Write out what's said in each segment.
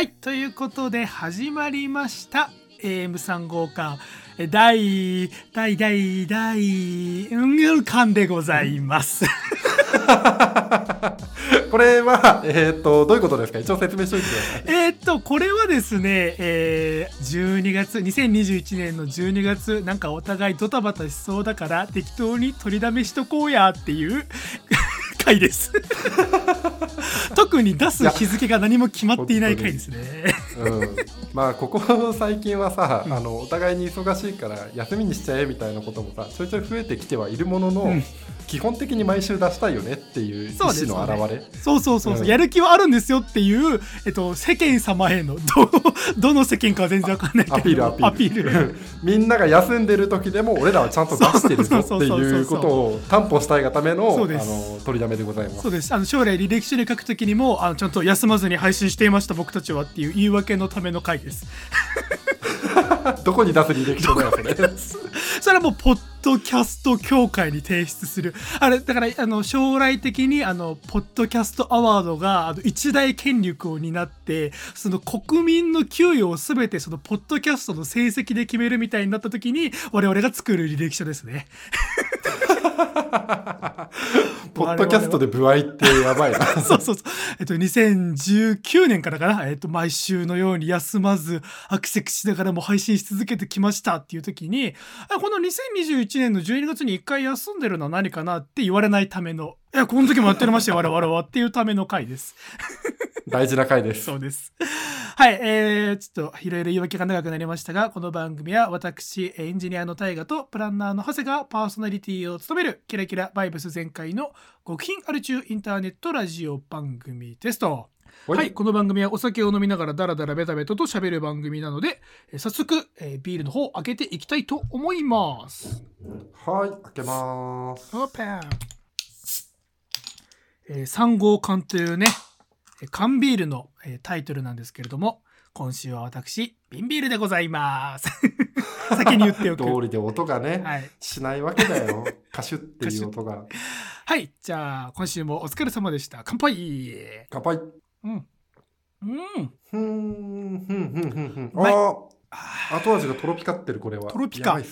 はい、ということで始まりました。AM3 号館え第、第、第、第、うん、館でございます。これは、えっ、と、どういうことですか？一応説明しておいてください。えーっと、これはですね、えー、12月、2021年の12月、なんかお互いドタバタしそうだから、適当に取りだめしとこうやっていう回です。特に出す日付が何も決まっていない回ですね。うん。まあ、ここ最近はさ、うんあの、お互いに忙しいから休みにしちゃえみたいなこともさ、ちょいちょい増えてきてはいるものの、うん基本的に毎週出したいよねっていう意思の表れ。そうそうそうそう、うん。やる気はあるんですよっていう、えっと、世間様へのど どの世間かは全然わかんないけどアピール みんなが休んでる時でも俺らはちゃんと出してるぞっていうことを担保したいがためのあの取りだめでございます。そうです。あの将来履歴書に書くときにもあのちゃんと休まずに配信していました僕たちはっていう言い訳のための回です。どこに出す履歴書だよそれ。それはもうポッドキャスト協会に提出する。あれだからあの将来的にあのポッドキャストアワードがあの一大権力を担ってその国民の給与をすべてそのポッドキャストの成績で決めるみたいになった時に我々が作る履歴書ですね。ポッドキャストで部合ってやばいな そうそうそう。えっと、2019年からかな、えっと、毎週のように休まず、アクセクしながらも配信し続けてきましたっていう時に、この2021年の12月に一回休んでるのは何かなって言われないための、いや、この時もやってましたよ、我々はっていうための回です。大事な回ですそうです。はい、えー、ちょっといろいろ言い訳が長くなりましたが、この番組は私、エンジニアの大河とプランナーの長谷がパーソナリティを務めるキラキラバイブス全開の極貧アル中インターネットラジオ番組ですと。ほはい、この番組はお酒を飲みながらダラダラベタベタと喋る番組なので、えー早速、えービールの方を開けていきたいと思います。はい開けますオープンえー、3号缶というね、えー缶ビールの、えータイトルなんですけれども、今週は私、瓶ビールでございます。先に言っておく。通りで音がね、はい。しないわけだよ カシュっていう音がはい。じゃあ、今週もお疲れ様でした。乾杯乾杯うん。うん。ふーんふんふんふんあー後味がトロピカってるこれはトロピカね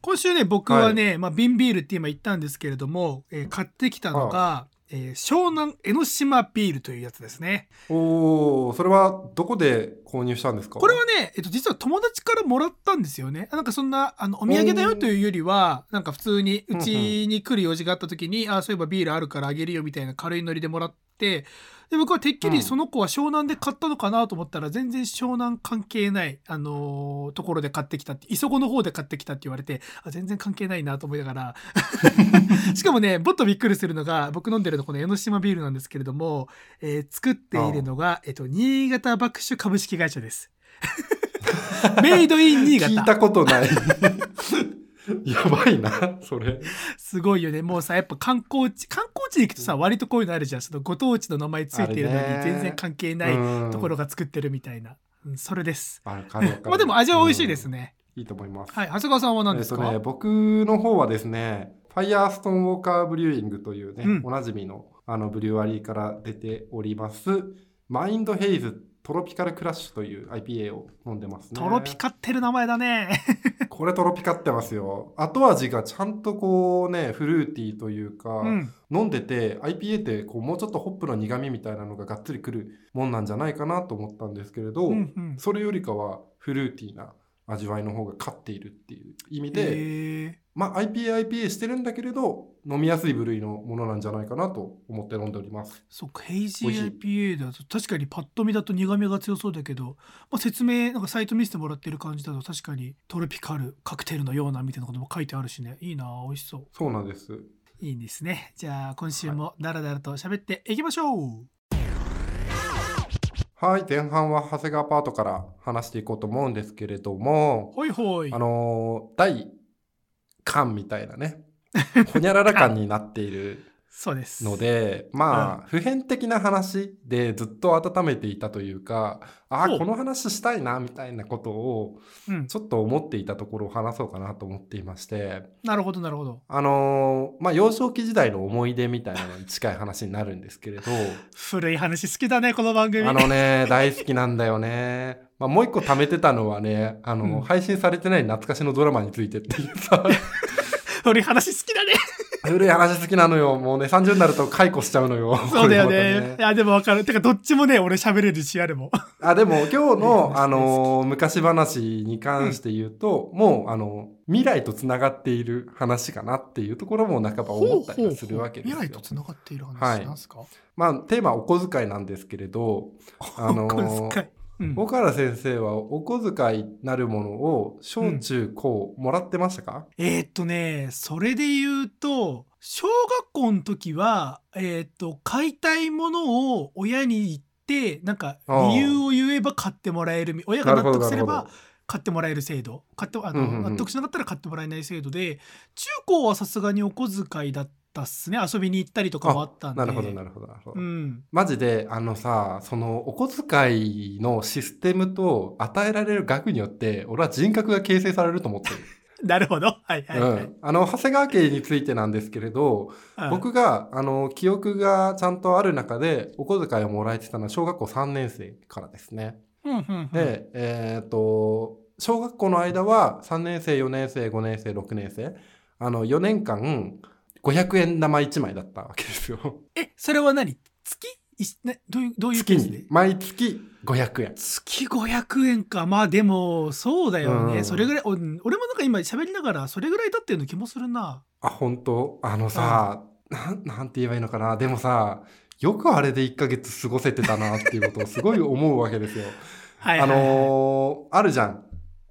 今週ね、僕はね、まあ、瓶ビールって今言ったんですけれども、えー買ってきたのが、えー湘南江ノ島ビールというやつですね。おおそれはどこで購入したんですか？これはね、えっと、実は友達からもらったんですよね。なんかそんな、あの、お土産だよというよりは、なんか普通に、うちに来る用事があった時に、あそういえばビールあるからあげるよみたいな軽いノリでもらって、で、僕はてっきりその子は湘南で買ったのかなと思ったら、全然湘南関係ない、あのーところで買ってきたって、磯子の方で買ってきたって言われて、あ全然関係ないなと思いながら。しかもね、もっとびっくりするのが、僕飲んでるのこの江ノ島ビールなんですけれども、えー作っているのが、えっと、新潟爆酒株式会社です。メイドイン新潟。聞いたことない やばいなそれすごいよね。もうさ、やっぱ観光地、観光地に行くとさ、割とこういうのあるじゃん。そのご当地の名前ついてるのに全然関係ないうんところが作ってるみたいな。うん、それです。あかるまあでも味は美味しいですね。うんいいと思いますはい。長谷川さんは何ですか、えっとね、僕の方はですね、ファイヤーストーンウォーカーブリューイングというね、うんおなじみのあのブリュワリーから出ております、マインドヘイズトロピカルクラッシュという IPA を飲んでますね。トロピカってる名前だね。これトロピカってますよ。後味がちゃんとこうね、フルーティーというか、うん。飲んでて IPA ってこうもうちょっとホップの苦味みたいなのががっつりくるもんなんじゃないかなと思ったんですけれど、うんうん。それよりかはフルーティーな味わいの方が勝っているっていう意味で、えまあ IPA、IPA してるんだけれど、飲みやすい部類のものなんじゃないかなと思って飲んでおります。そっか、ヘイジー IPA だと確かにパッと見だと苦味が強そうだけど、まあ、説明、なんかサイト見せてもらってる感じだと確かにトロピカルカクテルのようなみたいなことも書いてあるしね。いいな美味しそう。そうなんです。いいんですね。じゃあ今週もダラダラと喋っていきましょう。はい、前半は長谷川パートから話していこうと思うんですけれども、ほいほい。あのー第巻みたいなね、ほにゃらら感になっているそうです。ので、まあ、普遍的な話でずっと温めていたというか、ああ、この話したいな、みたいなことを、うん。ちょっと思っていたところを話そうかなと思っていまして、なるほど、なるほど。あのーまあ、幼少期時代の思い出みたいなのに近い話になるんですけれど、古い話好きだね、この番組。あのね、大好きなんだよね。まあ、もう一個貯めてたのはね、あの、うん配信されてない懐かしのドラマについてっていうさ、古い話好きだね。古い話好きなのよ。もうね、30になると解雇しちゃうのよ。そうだよこね。れまたいや、でもわかる。てか、どっちもね、俺喋れる自信あるもん。あ、でも 今日の、話あのー昔話に関して言うと、もう、あの、未来とつながっている話かなっていうところも半ば思ったりはするわけですよ。未来とつながっている話、はいなんすか？まあ、テーマはお小遣いなんですけれど、あのー お小遣いうん岡原先生はお小遣いなるものを小中高もらってましたか、えーっとね、それで言うと、小学校の時は、えーっと、買いたいものを親に言って、なんか、理由を言えば買ってもらえるみ、親が納得すれば買ってもらえる制度。買って、あの、うんうんうん。納得しなかったら買ってもらえない制度で、中高はさすがにお小遣いだったっすね。遊びに行ったりとかもあったんで。なるほど、なるほど、なるほど。うん。マジで、あのさ、その、お小遣いのシステムと与えられる額によって、俺は人格が形成されると思ってる。なるほど。はいはいはい。うん。あの、長谷川家についてなんですけれど、うん僕が、あの、記憶がちゃんとある中で、お小遣いをもらえてたのは小学校3年生からですね。うんうんうん、で、えっ、と、小学校の間は3年生、4年生、5年生、6年生、あの、4年間、500円玉1枚だったわけですよ。え、それは何？月？ね、どういう、どういう月に、毎月500円。月500円か。まあでも、そうだよね。うんそれぐらい、お俺もなんか今喋りながら、それぐらいだったような気もするな。あ、本当？あのさ、なん、なんて言えばいいのかな。でもさ、よくあれで1ヶ月過ごせてたなっていうことをすごい思うわけですよ。あ はいはいはい、のーあるじゃん。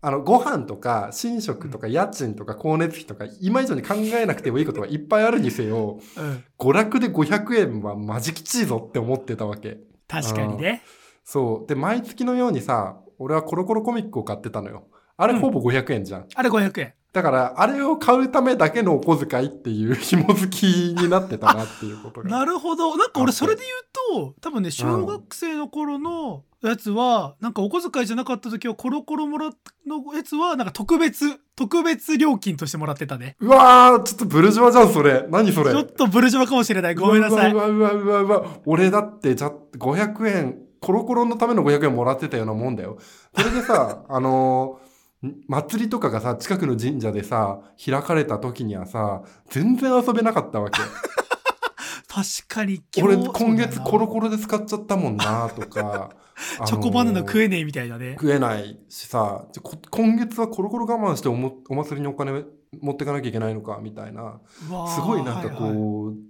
あの、ご飯とか、寝食とか、家賃とか、光熱費とか、今以上に考えなくてもいいことはいっぱいあるにせよ、うん。娯楽で500円はマジきちいぞって思ってたわけ。確かにね。そう。で、毎月のようにさ、俺はコロコロコミックを買ってたのよ。あれほぼ500円じゃん。あれ500円。だから、あれを買うためだけのお小遣いっていう 紐づきになってたなっていうことが。なるほど。なんか俺それで言うと、多分ね、小学生の頃のやつは、なんかお小遣いじゃなかった時は、コロコロもらったのやつは、なんか特別、特別料金としてもらってたね。うわー、ちょっとブルジョワじゃん、それ。何それ？ちょっとブルジョワかもしれない。ごめんなさい。うわうわうわうわうわ。俺だって、じゃ、500円、コロコロのための500円もらってたようなもんだよ。それでさ、あのーん祭りとかがさ、近くの神社でさ、開かれた時にはさ、全然遊べなかったわけ。確かに俺、日今月コロココロで使っちゃったもんな、とか。チョコバナナ食ええねえみたいなね。食えないしさ、今月はコロコロ我慢しておもお祭りにお金持ってかなきゃいけないのか、みたいな。すごいなんかこう、はいはい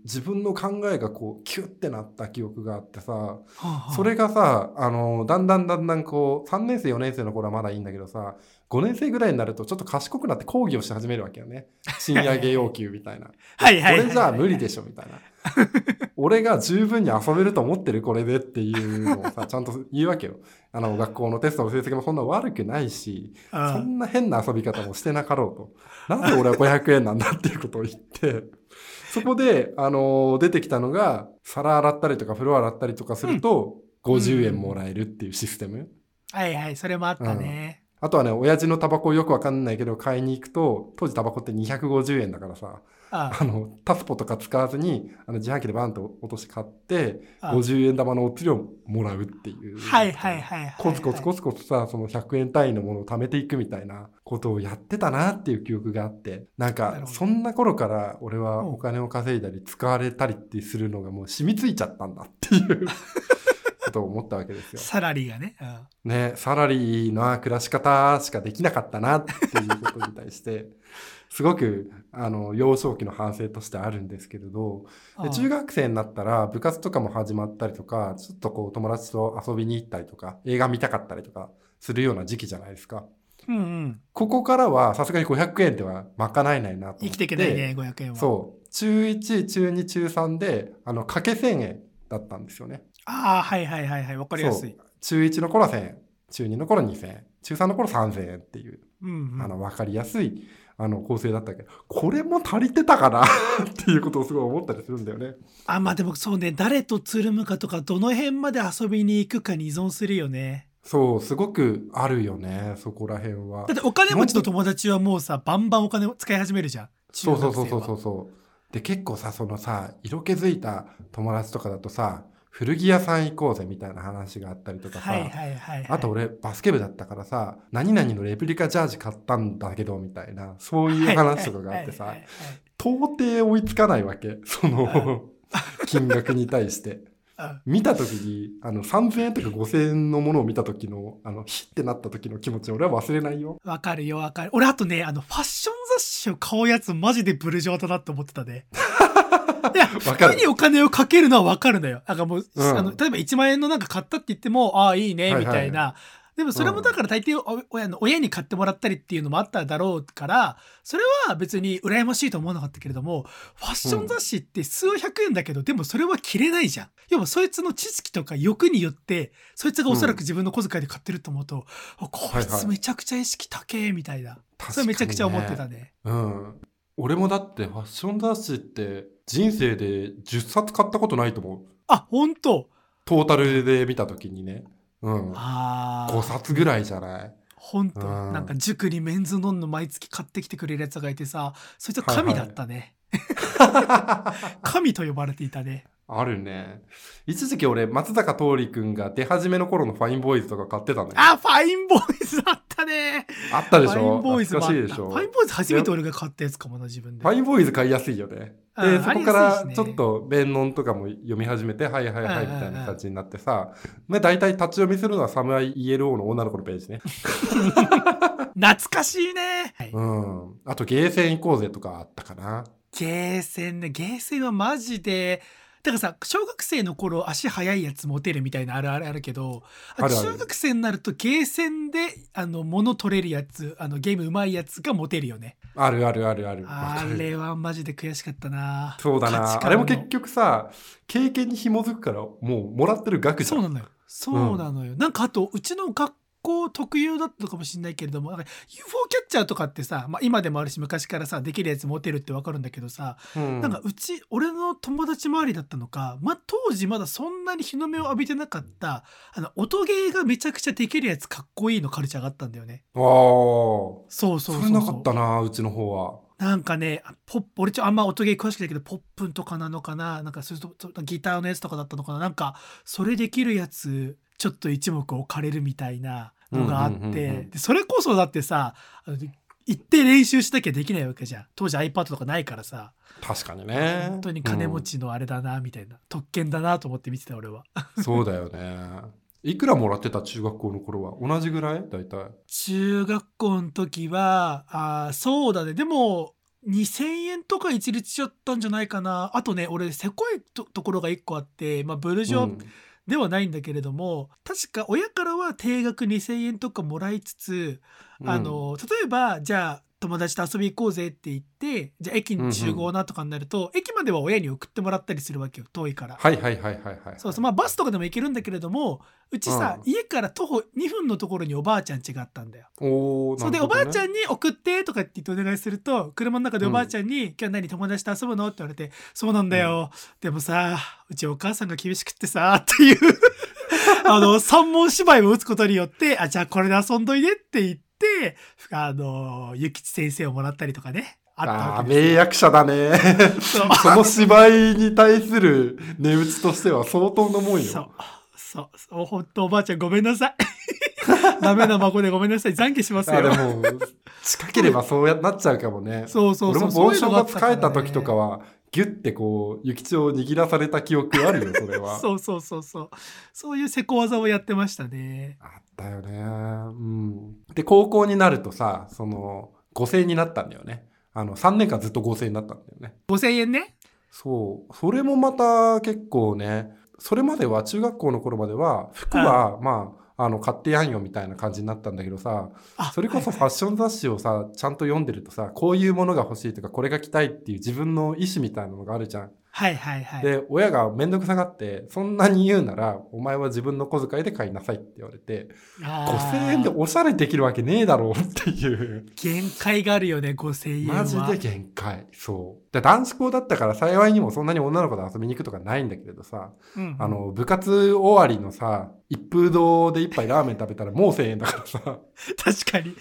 自分の考えがこう、キュッてなった記憶があってさ、はあはあそれがさ、あの、だんだんだんだんこう、3年生、4年生の頃はまだいいんだけどさ、5年生ぐらいになるとちょっと賢くなって講義をし始めるわけよね。賃上げ要求みたいな。はいはいこれじゃあ無理でしょ、みたいな。俺が十分に遊べると思ってるこれでっていうのをさ、ちゃんと言うわけよ。あの、学校のテストの成績もそんな悪くないし、うんそんな変な遊び方もしてなかろうと。なぜ俺は500円なんだっていうことを言って、そこで、あのー出てきたのが、皿洗ったりとか風呂洗ったりとかすると、50円もらえるっていうシステム。はいはい、それもあったね。あとはね、親父のタバコよくわかんないけど、買いに行くと、当時タバコって250円だからさ、ああの、タスポとか使わずに、あの、自販機でバンと落として買って、あ50円玉のお釣りをもらうっていう。はいはいはいはい。コツコツコツコツさ、その100円単位のものを貯めていくみたいなことをやってたなっていう記憶があって、なんか、そんな頃から俺はうんお金を稼いだり使われたりってするのがもう染みついちゃったんだっていう ことを思ったわけですよ。サラリーがね。うんね、サラリーな暮らし方しかできなかったなっていうことに対して、すごく、あの、幼少期の反省としてあるんですけれど、で中学生になったら部活とかも始まったりとか、ちょっとこう友達と遊びに行ったりとか、映画見たかったりとかするような時期じゃないですか。うんうん。ここからはさすがに500円では賄えないなと思って。生きていけないね、500円は。そう。中1、中2、中3で、あの、掛け1000円だったんですよね。ああ、はいはいはいはい。わかりやすい。中1の頃は1000円。中2の頃2000円。中3の頃3000円っていう、うんうんあの、わかりやすい、あの構成だったけど、これも足りてたかな？っていうことをすごい思ったりするんだよね。あまあでもそうね誰とつるむかとかどの辺まで遊びに行くかに依存するよねそう、すごくあるよね、そこら辺はだっ。てお金持ちの友達はもうさバンバンお金を使い始めるじゃんそうそうそうそうそう。で、結構さ、そのさ、色気づいた友達とかだとさ、古着屋さん行こうぜみたいな話があったりとかさ、はいはいはい、はい、あと俺バスケ部だったからさ、何々のレプリカジャージ買ったんだけどみたいな、そういう話とかがあってさはいはい、はいはい到底追いつかないわけ。その、金額に対して。あ見た時に、あの、3000円とか5000円のものを見た時の、あの、ヒッてなった時の気持ち、俺は忘れないよ。わかるよわかる。俺あとねあのファッション雑誌を買うやつマジでブルジョワだなって思ってたね服にお金をかけるのはわかるのよ。なんかもう、うん。あの例えば1万円のなんか買ったって言ってもああいいねはいはい。みたいな、でもそれもだから大抵お親の親に買ってもらったりっていうのもあっただろうからそれは別に羨ましいと思わなかったけれどもファッション雑誌って数百円だけど、でもそれは着れないじゃん。要はそいつの知識とか欲によってそいつがおそらく自分の小遣いで買ってると思うと、あこいつめちゃくちゃ意識高えみたいな、確それめちゃくちゃ思ってたね。うん。俺もだってファッション雑誌って人生で10冊買ったことないと思う。あ本当？トータルで見た時にね。うん。あ5冊ぐらいじゃない？本当？うん。なんか塾にメンズノンの毎月買ってきてくれるやつがいてさそいつは神だったね、神と呼ばれていたねあるね。一時期俺、松坂桃李くんが出始めの頃のファインボーイズとか買ってたのよ。あファインボーイズあったねあったでしファイょンボーイズかしいでしょ？ファインボーイズ初めて俺が買ったやつかもな自分でファインボーイズ買いやすいよね。で、うんそこからちょっと弁論とかも読み始めて、はいはいはいみたいな感じになってさ、まあ大体立ち読みするのはサムライ ELO の女の子のページね。懐かしいね、はいうん。あとゲーセン行こうぜとかあったかな。ゲーセンねゲーセンはマジでだからさ小学生の頃足速いやつモテるみたいなあるあるあるけど中学生になるとゲーセンであの物取れるやつあのゲームうまいやつがモテるよね。あるあるあるある。わあれはマジで悔しかったな。そうだな。あれも結局さ、経験に紐づくから、もうもらってる額じゃ。そうんなのよ。そうなのよ、なんかあとうちの学校特有だったのかもしれないけれどもなんか UFO キャッチャーとかってさ、まあ、今でもあるし昔からさできるやつモテるってわかるんだけどさ、うんなんかうち俺の友達周りだったのか、まあ、当時まだそんなに日の目を浴びてなかったあの音ゲーがめちゃくちゃできるやつかっこいいのカルチャーがあったんだよねああ。そうそうそうそうそれなかったな、うちの方は。なんかねポップ俺ちょあんま音ゲー詳しくないけどポップンとかなのかな？なんかそれととギターのやつとかだったのかな？なんかそれできるやつちょっと一目置かれるみたいなのがあって、うんうんうんうんでそれこそだってさ行って練習しなきゃできないわけじゃん。当時 iPad とかないからさ。確かにね。本当に金持ちのあれだなみたいな、特権だなと思って見てた俺は。うん。そうだよね。いくらもらってた中学校の頃は？同じぐらい？大体。中学校の時はあーそうだね。でも2000円とか一律しちゃったんじゃないかな。あとね俺せこいとところが1個あって、まあ、ブルジョアうん。ではないんだけれども、確か親からは定額2000円とかもらいつつ、あの例えばじゃあ友達と遊び行こうぜって言ってじゃあ駅に集合なとかになると、駅までは親に送ってもらったりするわけよ遠いから。はいはいはいはいはい。そうそうまあバスとかでも行けるんだけれどもうちさ、うん家から徒歩2分のところにおばあちゃん家があったんだよ。おーそうで、おばあちゃん。んに送ってとかって言ってお願いすると車の中でおばあちゃんに「今日何友達と遊ぶの?」って言われて「そうなんだよ、でもさうちお母さんが厳しくってさ」っていうあの三文芝居を打つことによって「あじゃあこれで遊んどいで」って言ってあの諭吉先生をもらったりとかねあったあ名役者だね。その芝居に対する値打ちとしては相当のもんそう。よ。そう。そう。本当おばあちゃんごめんなさい。ダメな孫でごめんなさい。懺悔しますよ。あでも、近ければそうやなっちゃうかもね。そうそうそう。俺も帽子が使えた時とかは、ギュッてこう、諭吉を握らされた記憶あるよ、それは。そうそうそうそう。そういうせこ技をやってましたね。あったよね。うん。で、高校になるとさ、その、5000円になったんだよね。あの、3年間ずっと5000円になったんだよね。5000円ね？そう。それもまた結構ね、それまでは、中学校の頃までは、服は、まあ、あの、買ってやんよみたいな感じになったんだけどさ、あそれこそファッション雑誌をさ、ちゃんと読んでるとさ、こういうものが欲しいとか、これが着たいっていう自分の意思みたいなのがあるじゃん。はいはいはい。で、親がめんどくさがって、そんなに言うなら、お前は自分の小遣いで買いなさいって言われて、あー5000円でおしゃれできるわけねえだろうっていう。限界があるよね、5000円は。マジで限界。そう。で男子校だったから幸いにもそんなに女の子と遊びに行くとかないんだけれどさ、うんあの、部活終わりのさ、一風堂で一杯ラーメン食べたらもう1000円だからさ。確かに。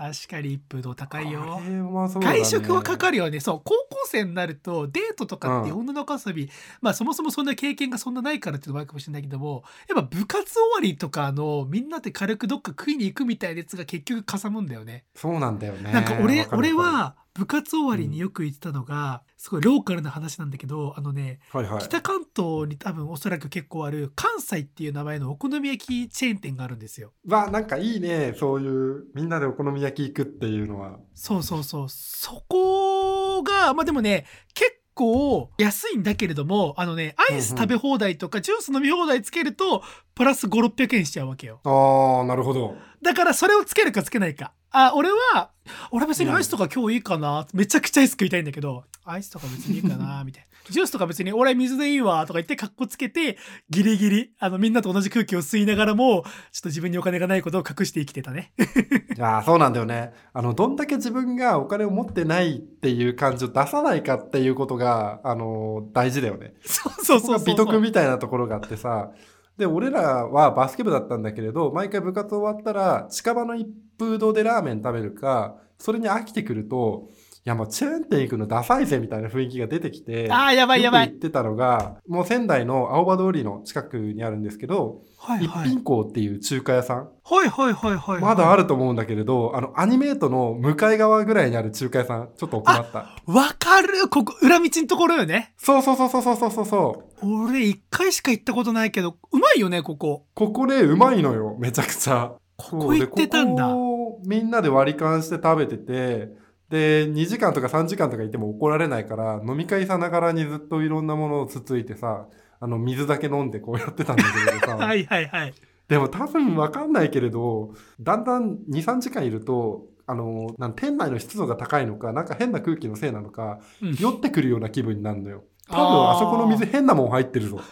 確かに一風堂高いよね外食はかかるよね。そう、高校生になると、デートとかってうん女の子遊び、まあそもそもそんな経験がそんなないからっていうのもあるかもしれないけども、やっぱ部活終わりとかのみんなで軽くどっか食いに行くみたいなやつが結局かさむんだよね。そうなんだよね。なんか俺、俺は部活終わりによく言ってたのが、すごいローカルな話なんだけど、あのね、る、はいはい。北関東に多分おそらく結構ある関西っていう名前のお好み焼きチェーン店があるんですよ。わ、なんかいいね。そういう、みんなでお好み焼き行くっていうのは。そうそうそう。そこが、まあでもね、結構安いんだけれども、あのね、アイス食べ放題とかジュース飲み放題つけると、プラス5、600円しちゃうわけよ。ああ、なるほど。だからそれをつけるかつけないか。あ、俺は、俺別にアイスとか今日いいかな、めちゃくちゃアイス食いたいんだけど、アイスとか別にいいかなみたいな。ジュースとか別に俺は水でいいわとか言ってカッコつけて、ギリギリ、あのみんなと同じ空気を吸いながらも、ちょっと自分にお金がないことを隠して生きてたね。いやーそうなんだよね。あの、どんだけ自分がお金を持ってないっていう感じを出さないかっていうことが、あのー大事だよね。そうそうそうそう。美徳みたいなところがあってさ。で、俺らはバスケ部だったんだけれど、毎回部活終わったら、近場の一風堂でラーメン食べるか、それに飽きてくると、いやもうチェーン店行くのダサいぜみたいな雰囲気が出てきて、あーやばいやばい。言ってたのが、もう仙台の青葉通りの近くにあるんですけど、一はいはい。品校っていう中華屋さん、はいはいはいはい。まだあると思うんだけれど、あの、アニメートの向かい側ぐらいにある中華屋さん、ちょっと奥まった。わかるここ、裏道のところよね。そうそうそうそうそうそうそう。俺一回しか行ったことないけど、うまいよね、ここ。ここね、うまいのよ、めちゃくちゃ。ここ行ってたんだ。ここみんなで割り勘して食べてて、で、2時間とか3時間とかいても怒られないから、飲み会さながらにずっといろんなものをつついてさ、あの、水だけ飲んでこうやってたんだけどさ。はいはいはい。でも多分わかんないけれど、だんだん2、3時間いると、あの、なん店内の湿度が高いのか、なんか変な空気のせいなのか、うん酔ってくるような気分になるのよ。多分あそこの水変なもん入ってるぞ。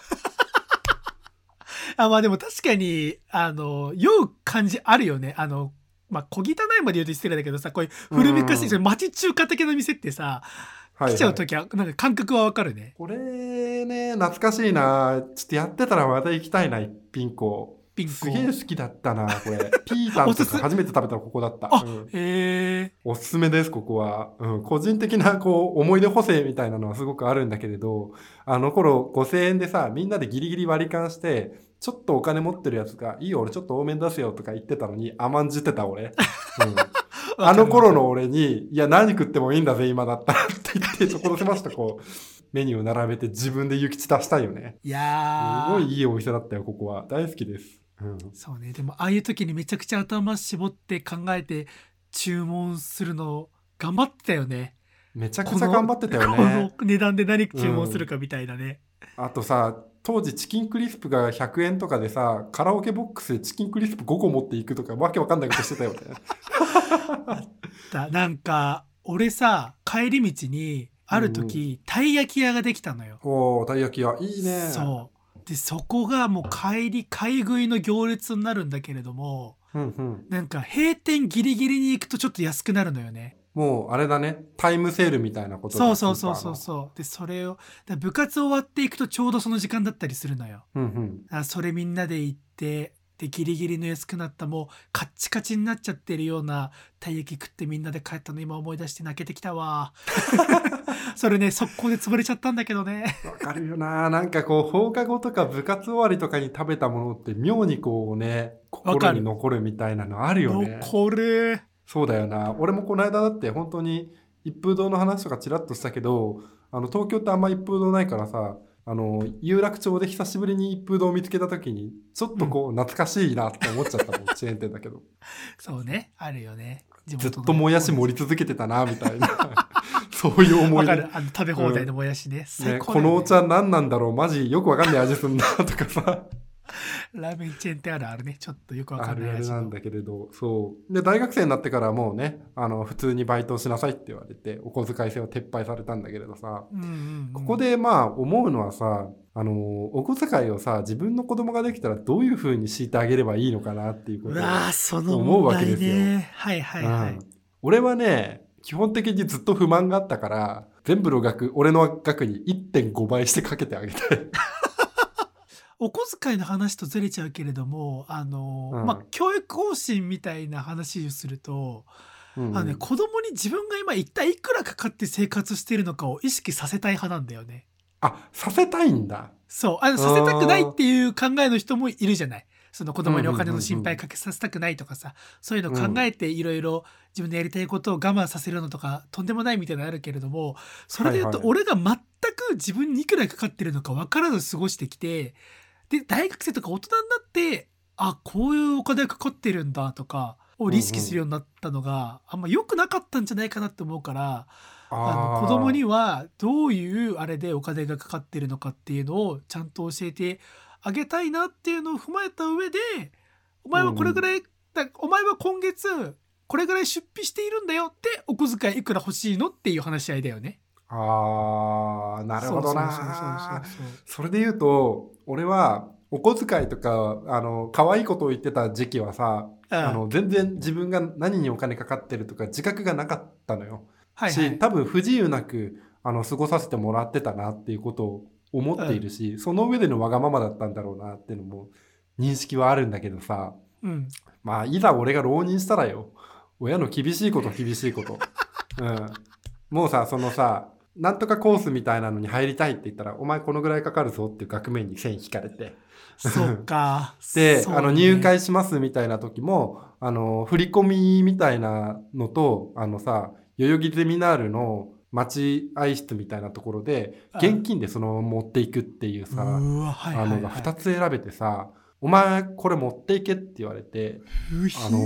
あ、まあでも確かに、あの、酔う感じあるよね。あの、まあ、小汚いまで言うと失礼だけどさ、こういう古めかしい、うん町中華的な店ってさ、はい、来ちゃうはい。ときは、なんか感覚はわかるね。これね、懐かしいな。ちょっとやってたらまた行きたいな、一品校。ピンク。すげえ好きだったな、これ。ピータンとか初めて食べたのここだった。あうんへえ。おすすめです、ここは。うん、個人的な、こう、思い出補正みたいなのはすごくあるんだけれど、あの頃、5000円でさ、みんなでギリギリ割り勘して、ちょっとお金持ってるやつが、いいよ、俺ちょっと多めに出すよとか言ってたのに、甘んじてた俺。うん、あの頃の俺に、いや、何食ってもいいんだぜ、今だったらって言って、所狭しとこう、メニューを並べて自分で諭吉出したいよね。いやーすごいいいお店だったよ、ここは。大好きです。うん。そうね。でも、ああいう時にめちゃくちゃ頭絞って考えて注文するの頑張ってたよね。めちゃくちゃ頑張ってたよこねの。値段で何注文するかみたいなね。あとさ、当時チキンクリスプが100円とかでさ、カラオケボックスでチキンクリスプ5個持っていくとか、わけわかんないことしてたよね。だなんか、俺さ、帰り道に、ある時、たい焼き屋ができたのよ。おー、たい焼き屋。いいね。そう。で、そこがもう帰り、買い食いの行列になるんだけれども、う。うんうん。なんか閉店ギリギリに行くとちょっと安くなるのよね。もう、あれだね。タイムセールみたいなことそうそうそうそうう。そう。で、それを、部活終わっていくとちょうどその時間だったりするのよ。うんうん。あそれみんなで行って、で、ギリギリの安くなったもうカッチカチになっちゃってるようなたい焼き食ってみんなで帰ったの今思い出して泣けてきたわ。それね、速攻で潰れちゃったんだけどね。わかるよな。なんかこう、放課後とか部活終わりとかに食べたものって妙にこうね、心に残るみたいなのあるよね。残る。そうだよな。俺もこの間だって本当に一風堂の話とかちらっとしたけど、あの東京ってあんま一風堂ないからさ、あの、有楽町で久しぶりに一風堂を見つけた時に、ちょっとこう懐かしいなって思っちゃったもん、チェーン店だけど。そうね、あるよね。地ずっともやし盛り続けてたな、みたいな。そういう思い出。あの、食べ放題のもやしね。最ね、高だよねこのお茶何なんだろうマジよくわかんない味すんな、とかさ。ラーメンチェーンってあるあるね。ちょっとよくわかあるあるんなんだけれど、そう。で、大学生になってからもうね、あの、普通にバイトをしなさいって言われて、お小遣い制を撤廃されたんだけれどさ、うんうんうんここでまあ思うのはさ、あの、お小遣いをさ、自分の子供ができたらどういう風に敷いてあげればいいのかなっていうことを思うわけですよね。はいはいはい。うん俺はね、基本的にずっと不満があったから、全部の額、俺の額に1.5倍してかけてあげたい。お小遣いの話とずれちゃうけれども、あの、うんまあ、教育方針みたいな話をすると、うんあのね、子供に自分が今一体いくらかかって生活しているのかを意識させたい派なんだよね。あ、させたいんだ。そう。あの、させたくないっていう考えの人もいるじゃない。その子供にお金の心配かけさせたくないとかさ、そういうのを考えていろいろ自分でやりたいことを我慢させるのとか、とんでもないみたいなのあるけれども、それで言うと俺が全く自分にいくらかかってるのか分からず過ごしてきて、で、大学生とか大人になって、あ、こういうお金がかかってるんだとか、を意識するようになったのがあんま良くなかったんじゃないかなって思うから、あの子供にはどういうあれでお金がかかってるのかっていうのをちゃんと教えてあげたいなっていうのを踏まえた上でお前はこれぐらい、だお前は今月これぐらい出費しているんだよってお小遣いいくら欲しいのっていう話し合いだよね。あー、なるほどな。それで言うと、俺は、お小遣いとか、あの、可愛いことを言ってた時期はさ、うんあの、全然自分が何にお金かかってるとか自覚がなかったのよ。はいはいし、多分不自由なく、あの、過ごさせてもらってたなっていうことを思っているし、その上でのわがままだったんだろうなっていうのも認識はあるんだけどさ、うん、まあ、いざ俺が浪人したらよ。親の厳しいこと厳しいこと。うん。もうさ、そのさ、なんとかコースみたいなのに入りたいって言ったら、お前このぐらいかかるぞっていう額面に線引かれて。そっか。で、ね。あの、入会しますみたいな時も、あの、振り込みみたいなのと、あのさ、代々木ゼミナールの待合室みたいなところで、あ現金でそのまま持っていくっていうさ、あのが2つ選べてさ、お前これ持っていけって言われて、あの、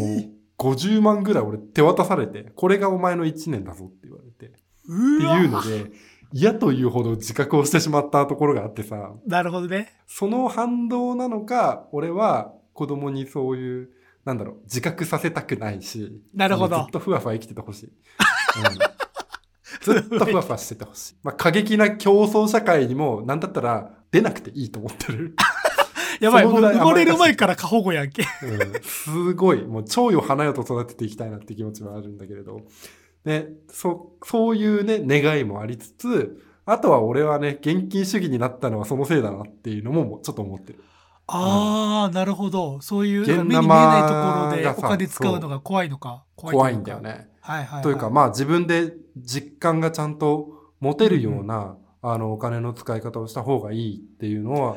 50万ぐらい俺手渡されて、これがお前の1年だぞって言われて、っていうので、嫌というほど自覚をしてしまったところがあってさ、なるほどね。その反動なのか、俺は子供にそういう、なんだろう、自覚させたくないし、なるほどずっとふわふわ生きててほしい。うん ずっとふわふわしててほしい。まあ、過激な競争社会にも、なんだったら出なくていいと思ってる。やばい、もう生まれる前から過保護やんけ。うんすごい、もう蝶よ花よと育てていきたいなって気持ちはあるんだけれど。ね、そ、そういうね、願いもありつつ、あとは俺はね、現金主義になったのはそのせいだなっていうのもちょっと思ってる。ああ、なるほど。そういう、現目に見えないところでお金使うのが怖いのか。怖いんだよね。ね。はいはい、はい。というか、まあ自分で実感がちゃんと持てるような、あの、お金の使い方をした方がいいっていうのは、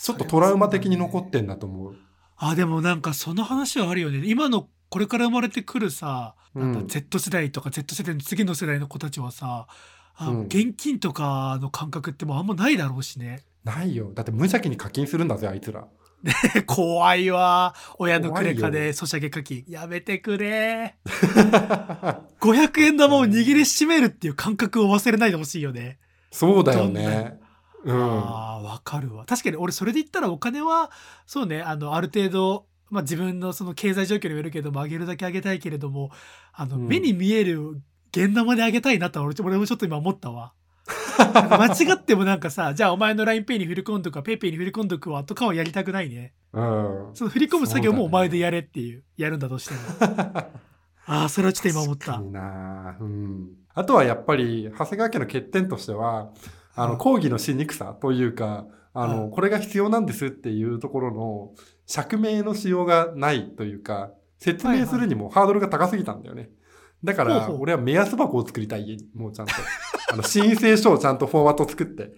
ちょっとトラウマ的に残ってんだと思う。あ、でもなんかその話はあるよね。今のこれから生まれてくるさ、なんかうん Z 世代とか Z 世代の次の世代の子たちはさ、あうん現金とかの感覚ってもうあんまないだろうしね。ないよ。だって無邪気に課金するんだぜ、あいつら。怖いわ。親のクレカでソシャゲ課金。やめてくれ。500円玉を握りしめるっていう感覚を忘れないでほしいよね。そうだよね。うん。ああ、わかるわ。確かに俺それで言ったらお金は、そうね、あの、ある程度、まあ自分のその経済状況にもよるけども、あげるだけあげたいけれども、あの、うん目に見える現玉であげたいなと俺俺もちょっと今思ったわ。なんか間違ってもなんかさ、じゃあお前の LINEPay に振り込んどくわ、PayPay に振り込んどくわとかはやりたくないね。うん。その振り込む作業もお前でやれっていう、やるんだとしても。ああ、それはちょっと今思った確か。になうん。あとはやっぱり、長谷川家の欠点としては、あの、うん講義のしにくさというか、あの、うんこれが必要なんですっていうところの、釈明のしようがないというか、説明するにもハードルが高すぎたんだよね。だから、俺は目安箱を作りたい家に、もうちゃんと。あの、申請書をちゃんとフォーマット作って、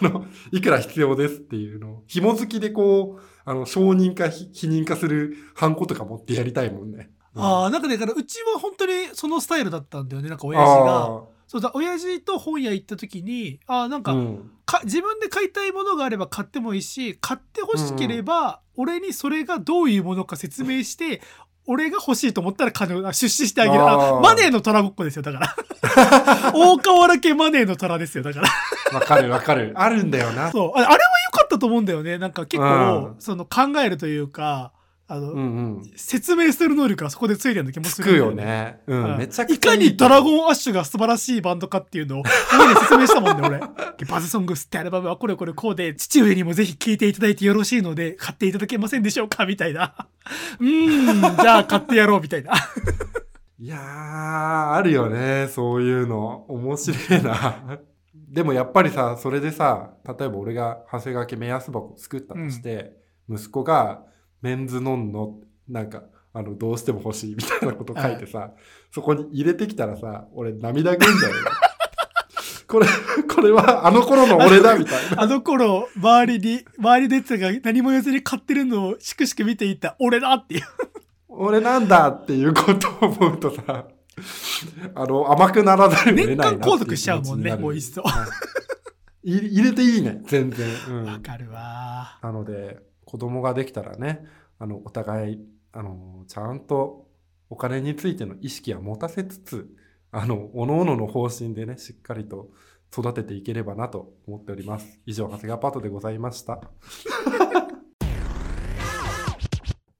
あの、いくら必要ですっていうのを、紐付きでこう、あの、承認か非否認かするハンコとか持ってやりたいもんね。ああ、なんかだからうちは本当にそのスタイルだったんだよね。なんか親父が。あそうだ、親父と本屋行った時に、ああ、なんか、ーうん。か自分で買いたいものがあれば買ってもいいし買って欲しければ、俺にそれがどういうものか説明して 俺が欲しいと思ったら金をあ出資してあげるあマネーの虎ごっこですよだから 大河原家マネーの虎ですよだからわかるわかる。あるんだよな。そうああれは良かっったと思うんだよね。なんか結う構、んその考えるというか、あの、うんうん。説明する能力がそこでついてるような気もするんだよよね。うん、うんめちゃくちゃいかにドランゴンアッシュが素晴らしいバンドかっていうのを、みんなに説明したもんね、俺。バズソングスってアルバムはこれこれこうで、父上にもぜひ聴いていただいてよろしいので、買っていただけませんでしょうかみたいな。うーん、じゃあ買ってやろう、みたいな。いやー、あるよね、そういうの。面白いな。でもやっぱりさ、それでさ、例えば俺が長谷掛け目安箱作ったとして、息子がメンズノンの、なんか、あの、どうしても欲しいみたいなこと書いてさ、そこに入れてきたらさ、俺涙ぐんじゃうよ。これ、これはあの頃の俺だみたいな。あの頃、周りに、周りのやつが何も言わずに買ってるのをしくしく見ていた俺だっていう。俺なんだっていうことを思うとさ、あの、甘くならざるを得ないな年間購読しちゃうもんねもういっそはい入入れていいね、全然。うんわかるわ。なので、子供ができたらね、あの、お互い、あの、ちゃんとお金についての意識は持たせつつ、あの、おののの方針でね、しっかりと育てていければなと思っております。以上、長谷川パートでございました。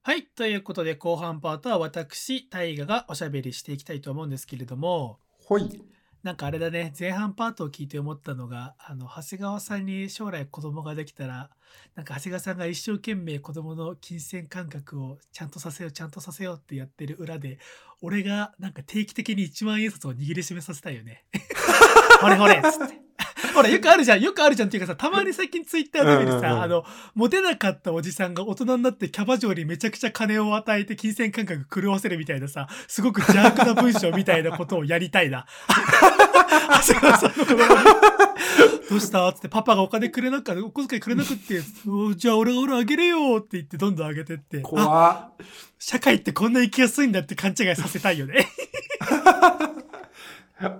はい。ということで、後半パートは私、大河がおしゃべりしていきたいと思うんですけれども、ほい。なんかあれだね、前半パートを聞いて思ったのが、あの、長谷川さんに将来子供ができたら、なんか長谷川さんが一生懸命子供の金銭感覚をちゃんとさせよう、ちゃんとさせようってやってる裏で、俺がなんか定期的に1万円札を握りしめさせたいよね。ほれほれっつって。ほら、よくあるじゃん、よくあるじゃんっていうかさ、たまに最近ツイッターで見るさ、あの、モテなかったおじさんが大人になってキャバ嬢にめちゃくちゃ金を与えて金銭感覚狂わせるみたいなさ、すごく邪悪な文章みたいなことをやりたいな。長谷川さんの子供にどうした？っつって、パパがお金くれなくお小遣いくれなくって、おじゃあ俺が俺あげるよって言ってどんどんあげてって。あ、怖っ。社会ってこんな生きやすいんだって勘違いさせたいよね。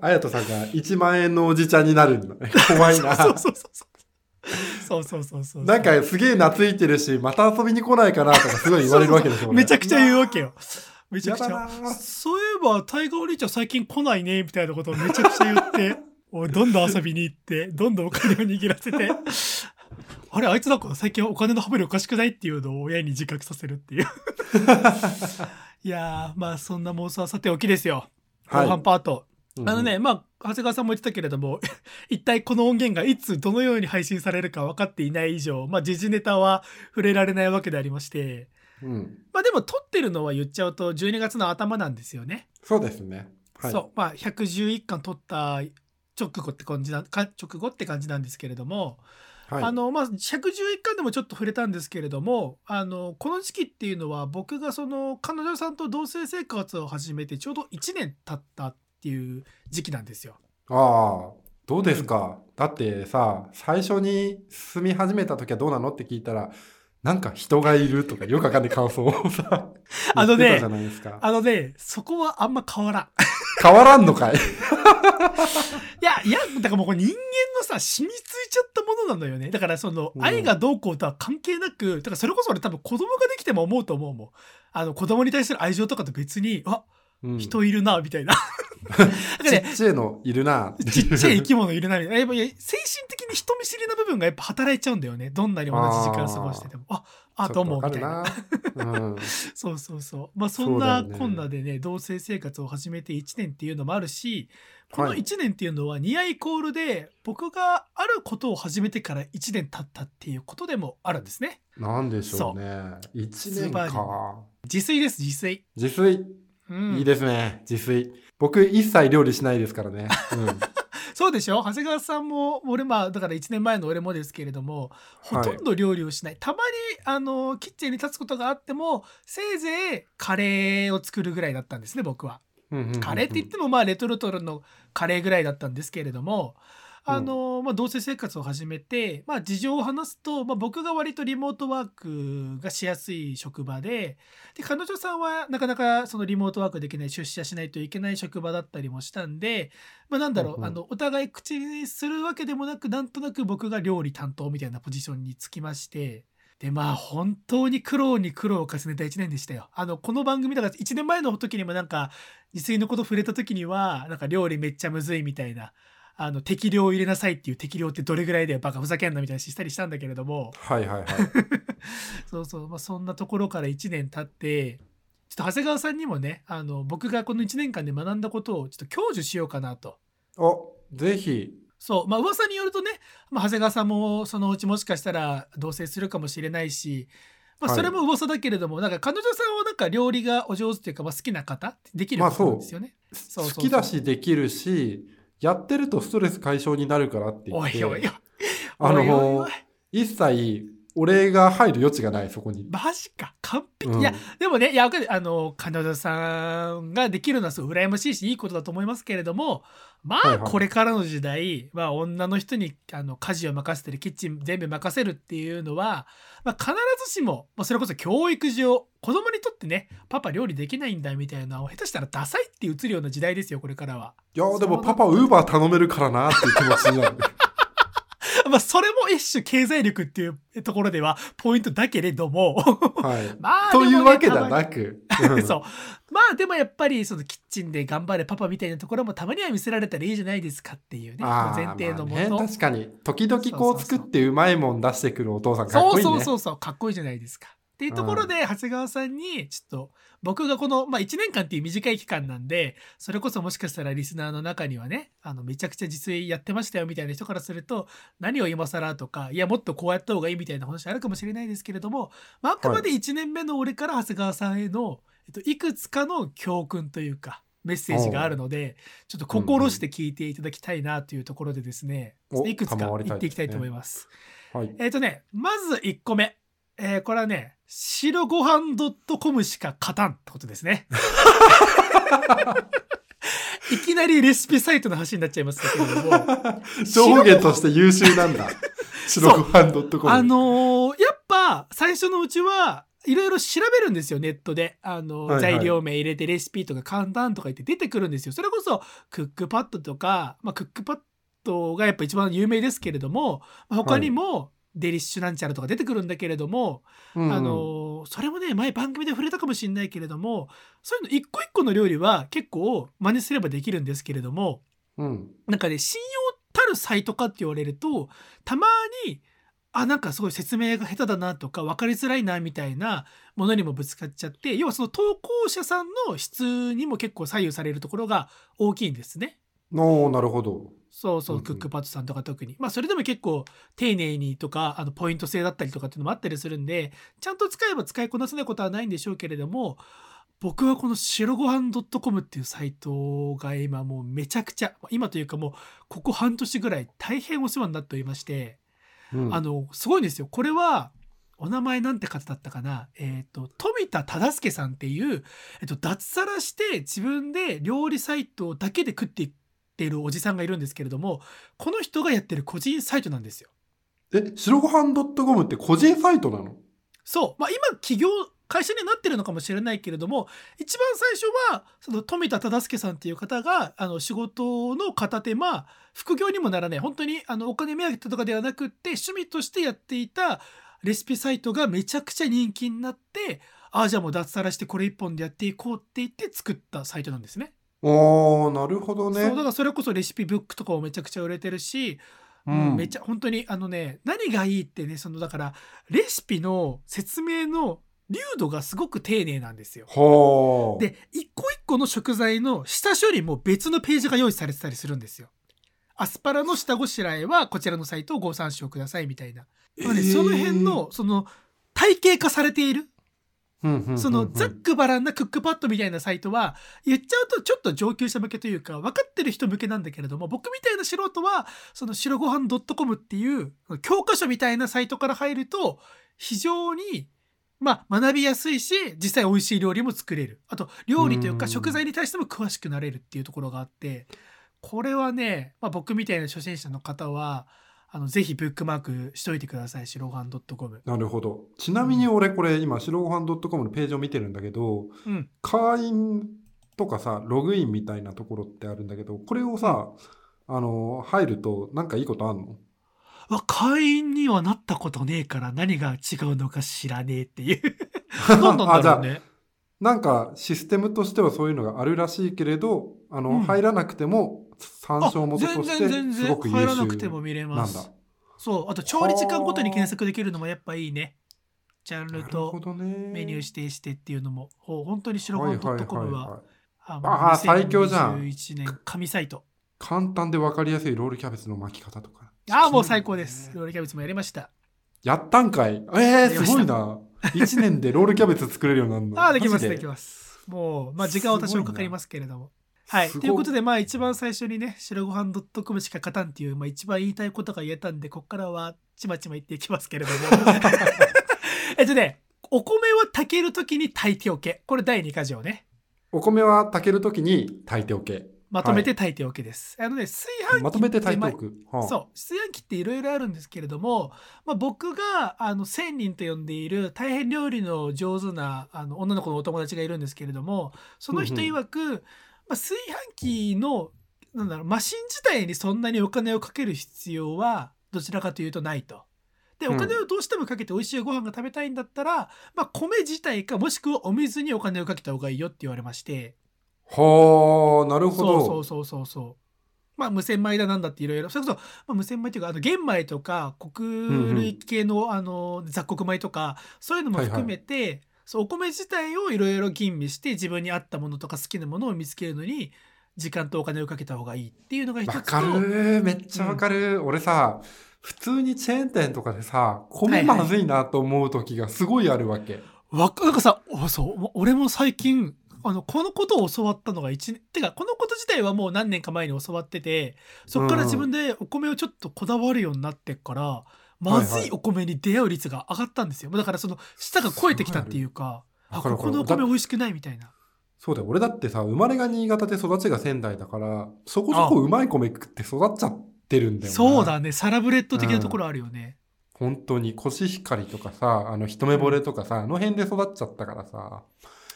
あやとさんが1万円のおじちゃんになるんだね。怖いな。そうそうそうそう。そうそうそうそう。なんかすげえ懐いてるし、また遊びに来ないかなとかすごい言われるわけでしょ。めちゃくちゃ言ううわけよ。めちゃくちゃそういえば、タイガーお兄ちゃん最近来ないね、みたいなことをめちゃくちゃ言って、おいどんどん遊びに行って、どんどんお金を握らせて、あれ、あいつなんか最近お金のハメルおかしくないっていうのを親に自覚させるっていう。いやー、まあそんな妄想はさておきですよ。後はい半パート。うんあのね、まあ、長谷川さんも言ってたけれども、一体この音源がいつどのように配信されるか分かっていない以上、まあ、時事ネタは触れられないわけでありまして、うん。まあでも撮ってるのは言っちゃうと12月の頭なんですよね。そうですね。はい。そう。まあ111巻撮った直後って感じな、か直後って感じなんですけれども、はい、あの、まあ111巻でもちょっと触れたんですけれども、あの、この時期っていうのは僕がその彼女さんと同棲生活を始めてちょうど1年経ったっていう時期なんですよ。ああ、どうですか、だってさ、最初に住み始めた時はどうなのって聞いたら、なんか人がいるとかよくわかんない感想をさ、あのね言ってたじゃないですか。あのね、そこはあんま変わらん。変わらんのかい？いや、いや、だからもうこれ人間のさ、染みついちゃったものなのよね。だからその、うん愛がどうこうとは関係なく、だからそれこそ俺多分子供ができても思うと思うもん。あの、子供に対する愛情とかと別に、あ、うん人いるな、みたいな。ちね、っちゃいのいるなちっちゃい生き物いるな、みたいな。やっぱ精神的に人見知りな部分がやっぱ働いちゃうんだよね。どんなに同じ時間過ごしてても。あ、あ、どうも、みたいな。そうそうそう。まあそんなこんなでね、同棲生活を始めて1年っていうのもあるし、このはい1年っていうのはニアイコールで僕があることを始めてから1年経ったっていうことでもあるんですね。なんでしょうね。一年ズバリか。自炊です、自炊。自炊、うん、いいですね。自炊。僕一切料理しないですからね。うん。そうでしょ？長谷川さんも、俺まあ、だから1年前の俺もですけれども、ほとんど料理をしない。たまに、あの、キッチンに立つことがあっても、せいぜいカレーを作るぐらいだったんですね、僕は。カレーって言ってもまあレトルトのカレーぐらいだったんですけれども、あのまあ、同棲生活を始めて、まあ、事情を話すと、まあ、僕が割とリモートワークがしやすい職場でで彼女さんはなかなかそのリモートワークできない出社しないといけない職場だったりもしたんで、まあ、なんだろう、あのお互い口にするわけでもなくなんとなく僕が料理担当みたいなポジションにつきまして。でまあ本当に苦労に苦労を重ねた1年でしたよ。あのこの番組だから1年前の時にもなんか自炊のこと触れた時にはなんか料理めっちゃむずいみたいなあの適量を入れなさいっていう適量ってどれぐらいでバカふざけんなみたいな話したりしたんだけれどもはいはいはい。そうそう、まあ、そんなところから1年経ってちょっと長谷川さんにもねあの僕がこの1年間で学んだことをちょっと享受しようかなと。お、ぜひ。そうまあ噂によるとね、まあ、長谷川さんもそのうちもしかしたら同棲するかもしれないし、まあ、はいそれも噂だけれども、なんか彼女さんはなんか料理がお上手というか、まあ、好きな方？できるんですよね。そうそうそう好きだしできるし、やってるとストレス解消になるからって言って。おいおいおい。あの一切、俺が入る余地がない、そこに。マジか完璧、うんいやでもねいやあの彼女さんができるのはすごい羨ましいしいいことだと思いますけれどもまあ、はいはいこれからの時代、まあ、女の人にあの家事を任せたりキッチン全部任せるっていうのは、まあ、必ずしも、まあ、それこそ教育上子供にとってねパパ料理できないんだみたいなのを下手したらダサいって映るような時代ですよこれからは。いやーでもパパウーバー頼めるからなっていう気持ちになる。まあそれも一種経済力っていうところではポイントだけれどもはい。まあというわけではなく。そう。まあでもやっぱりそのキッチンで頑張れパパみたいなところもたまには見せられたらいいじゃないですかっていうね、前提のもまあと。ね、確かに。時々こそうそうそうう作ってうまいもん出してくるお父さんかっそうこいいね。そうそうそう、かっこいいじゃないですか。っていうところで、長谷川さんに、ちょっと、僕がこの、まあ1年間っていう短い期間なんで、それこそもしかしたらリスナーの中にはね、あの、めちゃくちゃ実演やってましたよみたいな人からすると、何を今更とか、いや、もっとこうやった方がいいみたいな話あるかもしれないですけれども、まあ、あくまで1年目の俺から長谷川さんへの、えっと、いくつかの教訓というか、メッセージがあるので、ちょっと心して聞いていただきたいなというところでですね、おいくつか賜りたいですね言っていきたいと思います。はい。えっ、とね、まず1個目。えーこれはね、白ごはん .com しか勝たんってことですね。いきなりレシピサイトの話になっちゃいますけれども、情報源として優秀なんだ。白ごはん .com。あのーやっぱ最初のうちはいろいろ調べるんですよ、ネットで。あのーはいはい材料名入れてレシピとか簡単とか言って出てくるんですよ。それこそクックパッドとか、まあ、クックパッドがやっぱ一番有名ですけれども、まあ他にもデリッシュなんちゃらとか出てくるんだけれども、うんあのそれもね前番組で触れたかもしれないけれどもそういうの一個一個の料理は結構真似すればできるんですけれどもうん。なんかね信用たるサイトかって言われるとたまにあなんかすごい説明が下手だなとか分かりづらいなみたいなものにもぶつかっちゃって要はその投稿者さんの質にも結構左右されるところが大きいんですね。なるほど。そうそう、うんうんクックパッドさんとか特に。まあそれでも結構丁寧にとか、あのポイント制だったりとかっていうのもあったりするんで、ちゃんと使えば使いこなせないことはないんでしょうけれども、僕はこの白ごはん .com っていうサイトが今もうめちゃくちゃ、今というかもうここ半年ぐらい大変お世話になっておりまして、うんあの、すごいんですよ。これは、お名前なんて方だったかな？えっ、と、富田忠介さんっていう、えっと、脱サラして自分で料理サイトだけで食っていっているおじさんがいるんですけれども、この人がやってる個人サイトなんですよ。え、白ごはん .com って個人サイトなの？そう。まあ、今、企業、会社になってるのかもしれないけれども、一番最初は、その富田忠介さんっていう方が、あの、仕事の片手間、副業にもならない、本当に、あの、お金目当てとかではなくって、趣味としてやっていたレシピサイトがめちゃくちゃ人気になって、ああ、じゃあもう脱サラしてこれ一本でやっていこうって言って作ったサイトなんですね。おーなるほどね。そう、だからそれこそレシピブックとかもめちゃくちゃ売れてるし、うんめちゃ本当にあのね何がいいってねそのだからレシピの説明の流度がすごく丁寧なんですよ。で一個一個の食材の下処理も別のページが用意されてたりするんですよ。アスパラの下ごしらえはこちらのサイトをご参照くださいみたいな。えーその辺のその体系化されているそのざっくばらんなクックパッドみたいなサイトは言っちゃうとちょっと上級者向けというか分かってる人向けなんだけれども僕みたいな素人はその白ごはん .com っていう教科書みたいなサイトから入ると非常にまあ学びやすいし実際美味しい料理も作れる。あと料理というかうん。食材に対しても詳しくなれるっていうところがあってこれはね、まあ、僕みたいな初心者の方はあのぜひブックマークしといてください白ごはん .com。なるほど。ちなみに俺これ今白ごはん .com のページを見てるんだけど、うん。会員とかさ、ログインみたいなところってあるんだけど、これをさ、あの、入るとなんかいいことあんの？わ会員にはなったことねえから何が違うのか知らねえっていう。何なんだろうね。なんかシステムとしてはそういうのがあるらしいけれど、あの、うん。入らなくても参照元と全してすごく優入らなくて秀も見れます。なんだ。そう。あと調理時間ごとに検索できるのもやっぱいいね。ジャンルと。メニュー指定してっていうのも。ほう本当に白はい本はいはい .com ははい。ああー最強じゃん。2021年神サイト。簡単で分かりやすいロールキャベツの巻き方とか。ああもう最高です。ロールキャベツもやりました。やったんかい？えー、すごいな。1年でロールキャベツ作れるようになるの？ああできますできます。もうまあ時間は多少かかりますけれどもはい。ということでまあ一番最初にね白ご飯 .com しか勝たんっていう、まあ、一番言いたいことが言えたんでここからはちまちま言っていきますけれども。えっとねお米を炊けるときに炊いておけ。これ第2箇条ね。お米は炊けるときに炊いておけ。まとめて炊いておけです、あのね炊飯器まとめて炊いておまく。はあ。そう。炊飯器っていろいろあるんですけれども、まあ、僕があの千人と呼んでいる大変料理の上手なあの女の子のお友達がいるんですけれどもその人うんうん。曰く、まあ、炊飯器のなんだろうマシン自体にそんなにお金をかける必要はどちらかというとないと。でうんお金をどうしてもかけて美味しいご飯が食べたいんだったら、まあ、米自体かもしくはお水にお金をかけた方がいいよって言われまして。はあ、なるほど。そうそうそうそうそうまあ無洗米だなんだっていろいろそれこそ、まあ、無洗米っていうかあの玄米とか穀類系の,、あの雑穀米とかそういうのも含めて、そうお米自体をいろいろ吟味して自分に合ったものとか好きなものを見つけるのに時間とお金をかけた方がいいっていうのが一つとわかる。めっちゃわかる。俺さ、普通にチェーン店とかでさ、米まずいなと思う時がすごいあるわけ。わなんかさおそう俺も最近あのこのことを教わったのが1年てかこのこと自体はもう何年か前に教わっててそっから自分でお米をちょっとこだわるようになってから、まずいお米に出会う率が上がったんですよ。だからその舌が超えてきたっていうかここのお米美味しくないみたいな。そうだよ。俺だってさ、生まれが新潟で育ちが仙台だから、そこそこうまい米食って育っちゃってるんだよな。そうだね。サラブレッド的なところあるよね、本当にコシヒカリとかさ、あの、一目惚れとかさ、あの辺で育っちゃったからさ、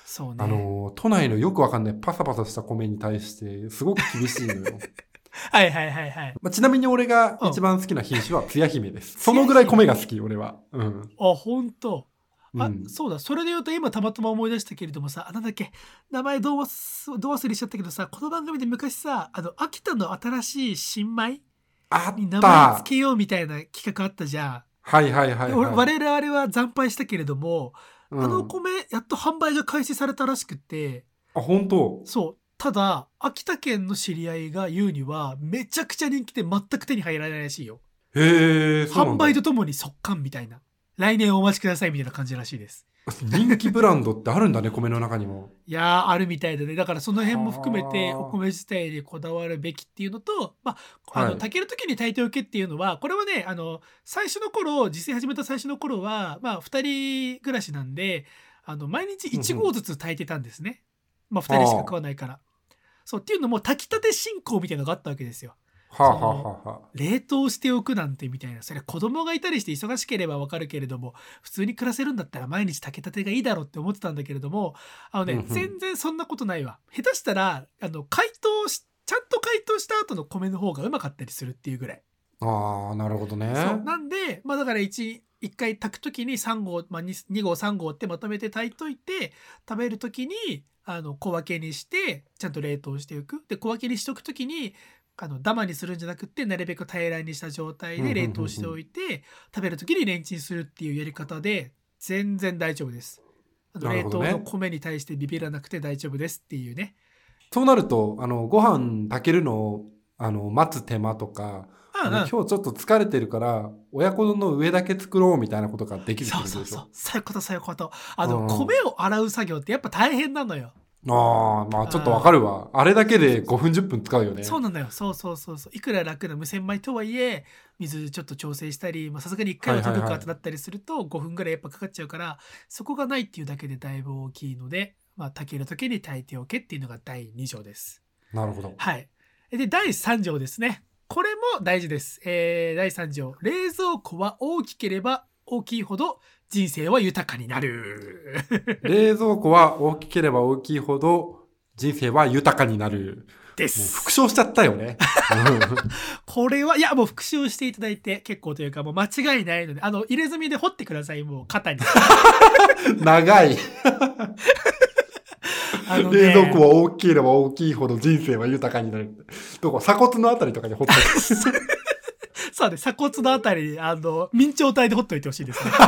そうね。あの、都内のよくわかんないパサパサした米に対して、すごく厳しいのよ。はいはいはいはい。まあ、ちなみに俺が一番好きな品種はつや姫です。そのぐらい米が好き、俺は。うん。あ本当。あ、うん。そうだ。それで言うと今たまたま思い出したけれどもさあなんだっけ。名前どう忘どう忘れしちゃったけどさこの番組で昔さあの秋田の新しい新米に名前た。つけようみたいな企画あったじゃはいはいはい、はい。我々は惨敗したけれども、うん。あのお米やっと販売が開始されたらしくて。あ、本当。そうただ秋田県の知り合いが言うにはめちゃくちゃ人気で全く手に入らないらしいよ。へえ、販売とともに速乾みたいな。来年お待ちくださいみたいな感じらしいです。人気ブランドってあるんだね、米の中にも。いやーあるみたいだね。だからその辺も含めてはあ。お米自体にこだわるべきっていうのと、まあ、あのはい。炊ける時に炊いておけっていうのはこれはねあの最初の頃実践始めた最初の頃は、まあ、2人暮らしなんであの毎日1合ずつ炊いてたんですね、まあ、2人しか食わないから。そうっていうのも炊きたて進行みたいなのがあったわけですよ。はあ、はあはあはあ、冷凍しておくなんてみたいな。それ子供がいたりして忙しければわかるけれども普通に暮らせるんだったら毎日炊けたてがいいだろうって思ってたんだけれどもあのね、全然そんなことないわ。下手したらあの解凍しちゃんと解凍した後の米の方がうまかったりするっていうぐらい、ああ、なるほどね。そう。なんでまあだから 1, 一回炊く時に3合、まあ、2, 2合3合ってまとめて炊いといて食べる時にあの小分けにしてちゃんと冷凍しておくで小分けにしておく時にあのダマにするんじゃなくってなるべく平らにした状態で冷凍しておいて食べる時にレンチンするっていうやり方で全然大丈夫です。あの冷凍の米に対してビビらなくて大丈夫ですっていうね。そうなると、あの、ご飯炊けるのを、あの、待つ手間とか、今日ちょっと疲れてるから、親子丼の上だけ作ろうみたいなことができるそうそうそうそういうことそういうことあの、うん米を洗う作業ってやっぱ大変なのよ。ああ、まあちょっとわかるわ。あれだけで5分10分使うよね。そうなんだよそうそうそうそういくら楽な無洗米とはいえ水ちょっと調整したりまあさすがに1回は研ぐかってなったりすると5分ぐらいやっぱかかっちゃうからそこがないっていうだけでだいぶ大きいので、まあ、炊ける時に炊いておけっていうのが第2条です。なるほど。はい。で第3条ですねこれも大事です。えー第3条冷蔵庫は大きければ大きいほど人生は豊かになる。冷蔵庫は大きければ大きいほど人生は豊かになる。です。復唱しちゃったよね。これはいやもう復習していただいて結構というかもう間違いないのであの入れ墨で掘ってくださいもう肩に。う ん長い。あのね。冷蔵庫は大きければ大きいほど人生は豊かになる。どこ？鎖骨のあたりとかに掘って。そうね、鎖骨のあたりに、あの、明朝体で掘っといてほしいですね。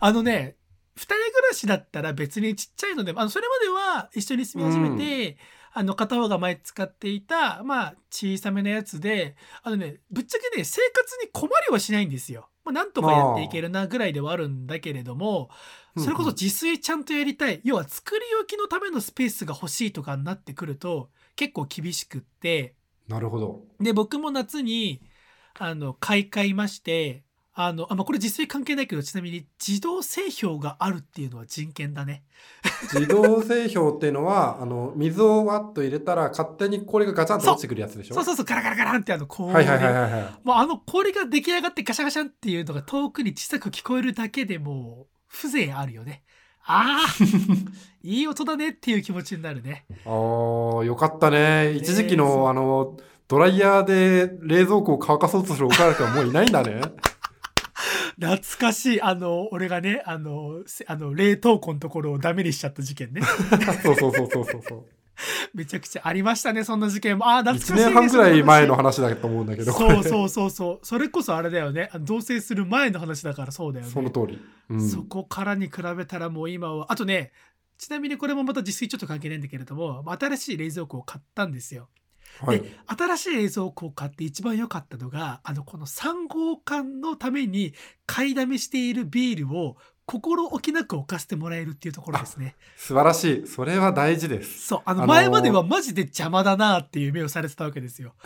あのね、二人暮らしだったら別にちっちゃいので、あの、それまでは一緒に住み始めて、あの、片方が前使っていた、まあ、小さめのやつで、あのね、ぶっちゃけね、生活に困りはしないんですよ。まあ、なんとかやっていけるなぐらいではあるんだけれども、それこそ自炊ちゃんとやりたい。要は作り置きのためのスペースが欲しいとかになってくると、結構厳しくって、なるほど。で、僕も夏に、あの、買い替えまして、あの、あ、まあ、これ実際関係ないけど、ちなみに自動製氷があるっていうのは人権だね。自動製氷っていうのは、あの、水をワッと入れたら勝手にこれがガチャンと落ちてくるやつでしょ？そうそうそう、ガラガラガランってあの氷はいはいはいはいはい。もうあの氷が出来上がってガシャガシャンっていうのが遠くに小さく聞こえるだけでもう風情あるよね。ああ いい音だねっていう気持ちになるね。ああ、よかったね。一時期の、あの、ドライヤーで冷蔵庫を乾かそうとするお母さんはもういないんだね。懐かしい。あの、俺がね、あの、せあの冷凍庫のところをダメにしちゃった事件ね。そうそうそうそうそうそう。めちゃくちゃありましたね、そんな事件も。ああ、懐かしい、ね。1年半ぐらい前のそ話だと思うんだけど、そうそうそうそう。それこそあれだよね。同棲する前の話だからそうだよね。その通り。うん、そこからに比べたらもう今は、あとね、ちなみにこれもまた自炊ちょっと関係ないんだけれども、新しい冷蔵庫を買ったんですよ。はい。で、新しい冷蔵庫を買って一番良かったのが、あの、この3号館のために買いだめしているビールを心置きなく置かせてもらえるっていうところですね。素晴らしい。それは大事です。そう、あの、あのー前まではマジで邪魔だなっていう目をされてたわけですよ。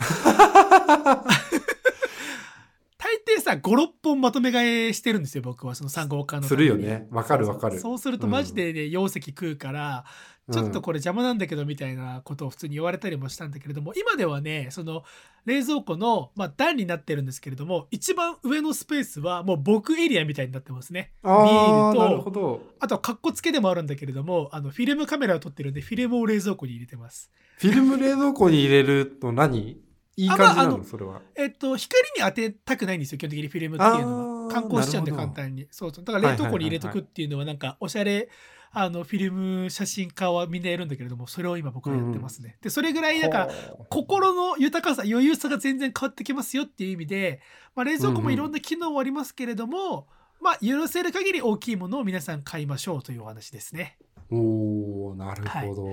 大抵さ、5、6本まとめ買いしてるんですよ、僕は、その3号館のたす。るよね。わかるわかる。そうするとマジでね、容積食うから、ちょっとこれ邪魔なんだけどみたいなことを普通に言われたりもしたんだけれども、今ではね、その冷蔵庫の、まあ、段になってるんですけれども、一番上のスペースはもう僕エリアみたいになってますね。ビあ、ールと。あとはカッコつけでもあるんだけれども、あの、フィルムカメラを撮ってるんで、フィルムを冷蔵庫に入れてます。フィルム冷蔵庫に入れると何？いい感じなの、のそれは。えっと、光に当てたくないんですよ、基本的にフィルムっていうのは。観光しちゃうんで簡単に。そうそう。だから冷凍庫に入れとくっていうのはなんか、おしゃれ、あの、フィルム写真家はみんなやるんだけれども、それを今僕はやってますね。で、それぐらい、なんか、心の豊かさ、余裕さが全然変わってきますよっていう意味で、まあ、冷蔵庫もいろんな機能はありますけれども、まあ、許せる限り大きいものを皆さん買いましょうというお話ですね。おーなるほど、そ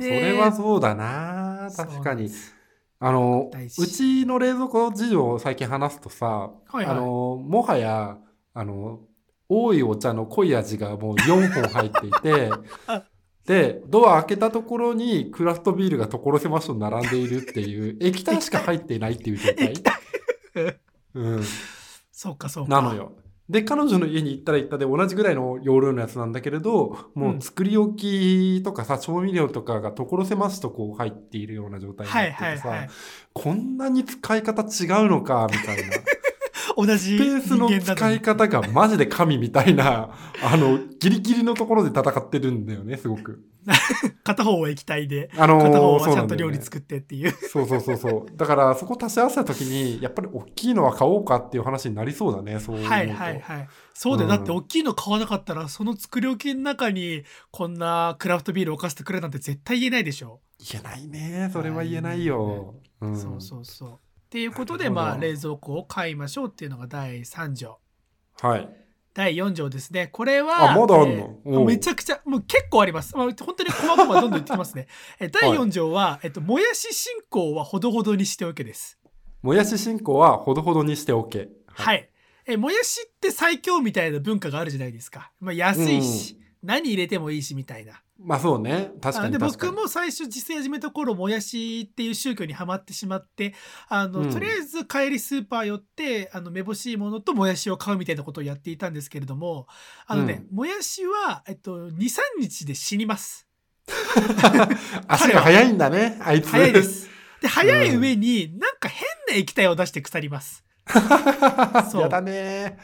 でれはそうだな確かにあのうちの冷蔵庫事情を最近話すとさ、はいはいあのもはやあの多いお茶の濃い味がもう4本入っていてあ でドア開けたところにクラフトビールが所狭しと並んでいるっていう 液体しか入っていないっていう状態うん、そうかそうか。なの。よ。で、彼女の家に行ったら行ったで同じぐらいの容量のやつなんだけれど、もう作り置きとかさ、調味料とかが所狭しとこう入っているような状態になはいっててさ、はいはい。こんなに使い方違うのか、みたいな。同じスペースの使い方がマジで神みたいな、あの、ギリギリのところで戦ってるんだよね、すごく。片方は液体で、あのー片方はちゃんと料理作ってっていう。そうそうそうそう。だから、そこ足し合わせた時に、やっぱり大きいのは買おうかっていう話になりそうだね、そう。はいはいはい。そうだよ。うんだって大きいの買わなかったら、その作り置きの中にこんなクラフトビールを置かせてくれなんて絶対言えないでしょ。言えないね。それは言えないよ。うんそうそうそう。っていうことで、まあ、冷蔵庫を買いましょうっていうのが第3条。はい。第4条ですね。これは、あまだあんの？えーめちゃくちゃ、もう結構あります。まあ、本当に細々どんどん言ってきますね。え第4条は、えっと、もやし信仰はほどほどにしておけです。もやし信仰はほどほどにしておけ。はい。え、もやしって最強みたいな文化があるじゃないですか。まあ、安いし、何入れてもいいしみたいな。まあそうね。確かに確かに。僕も最初実践始めた頃もやしっていう宗教にはまってしまってあの、うんとりあえず帰りスーパー寄ってあのめぼしいものともやしを買うみたいなことをやっていたんですけれどもあのね、もやしは、えっと、23日で死にます 足が早いんだね、あいつ。早いで。すで早い上になんか変な液体を出して腐ります そうやだね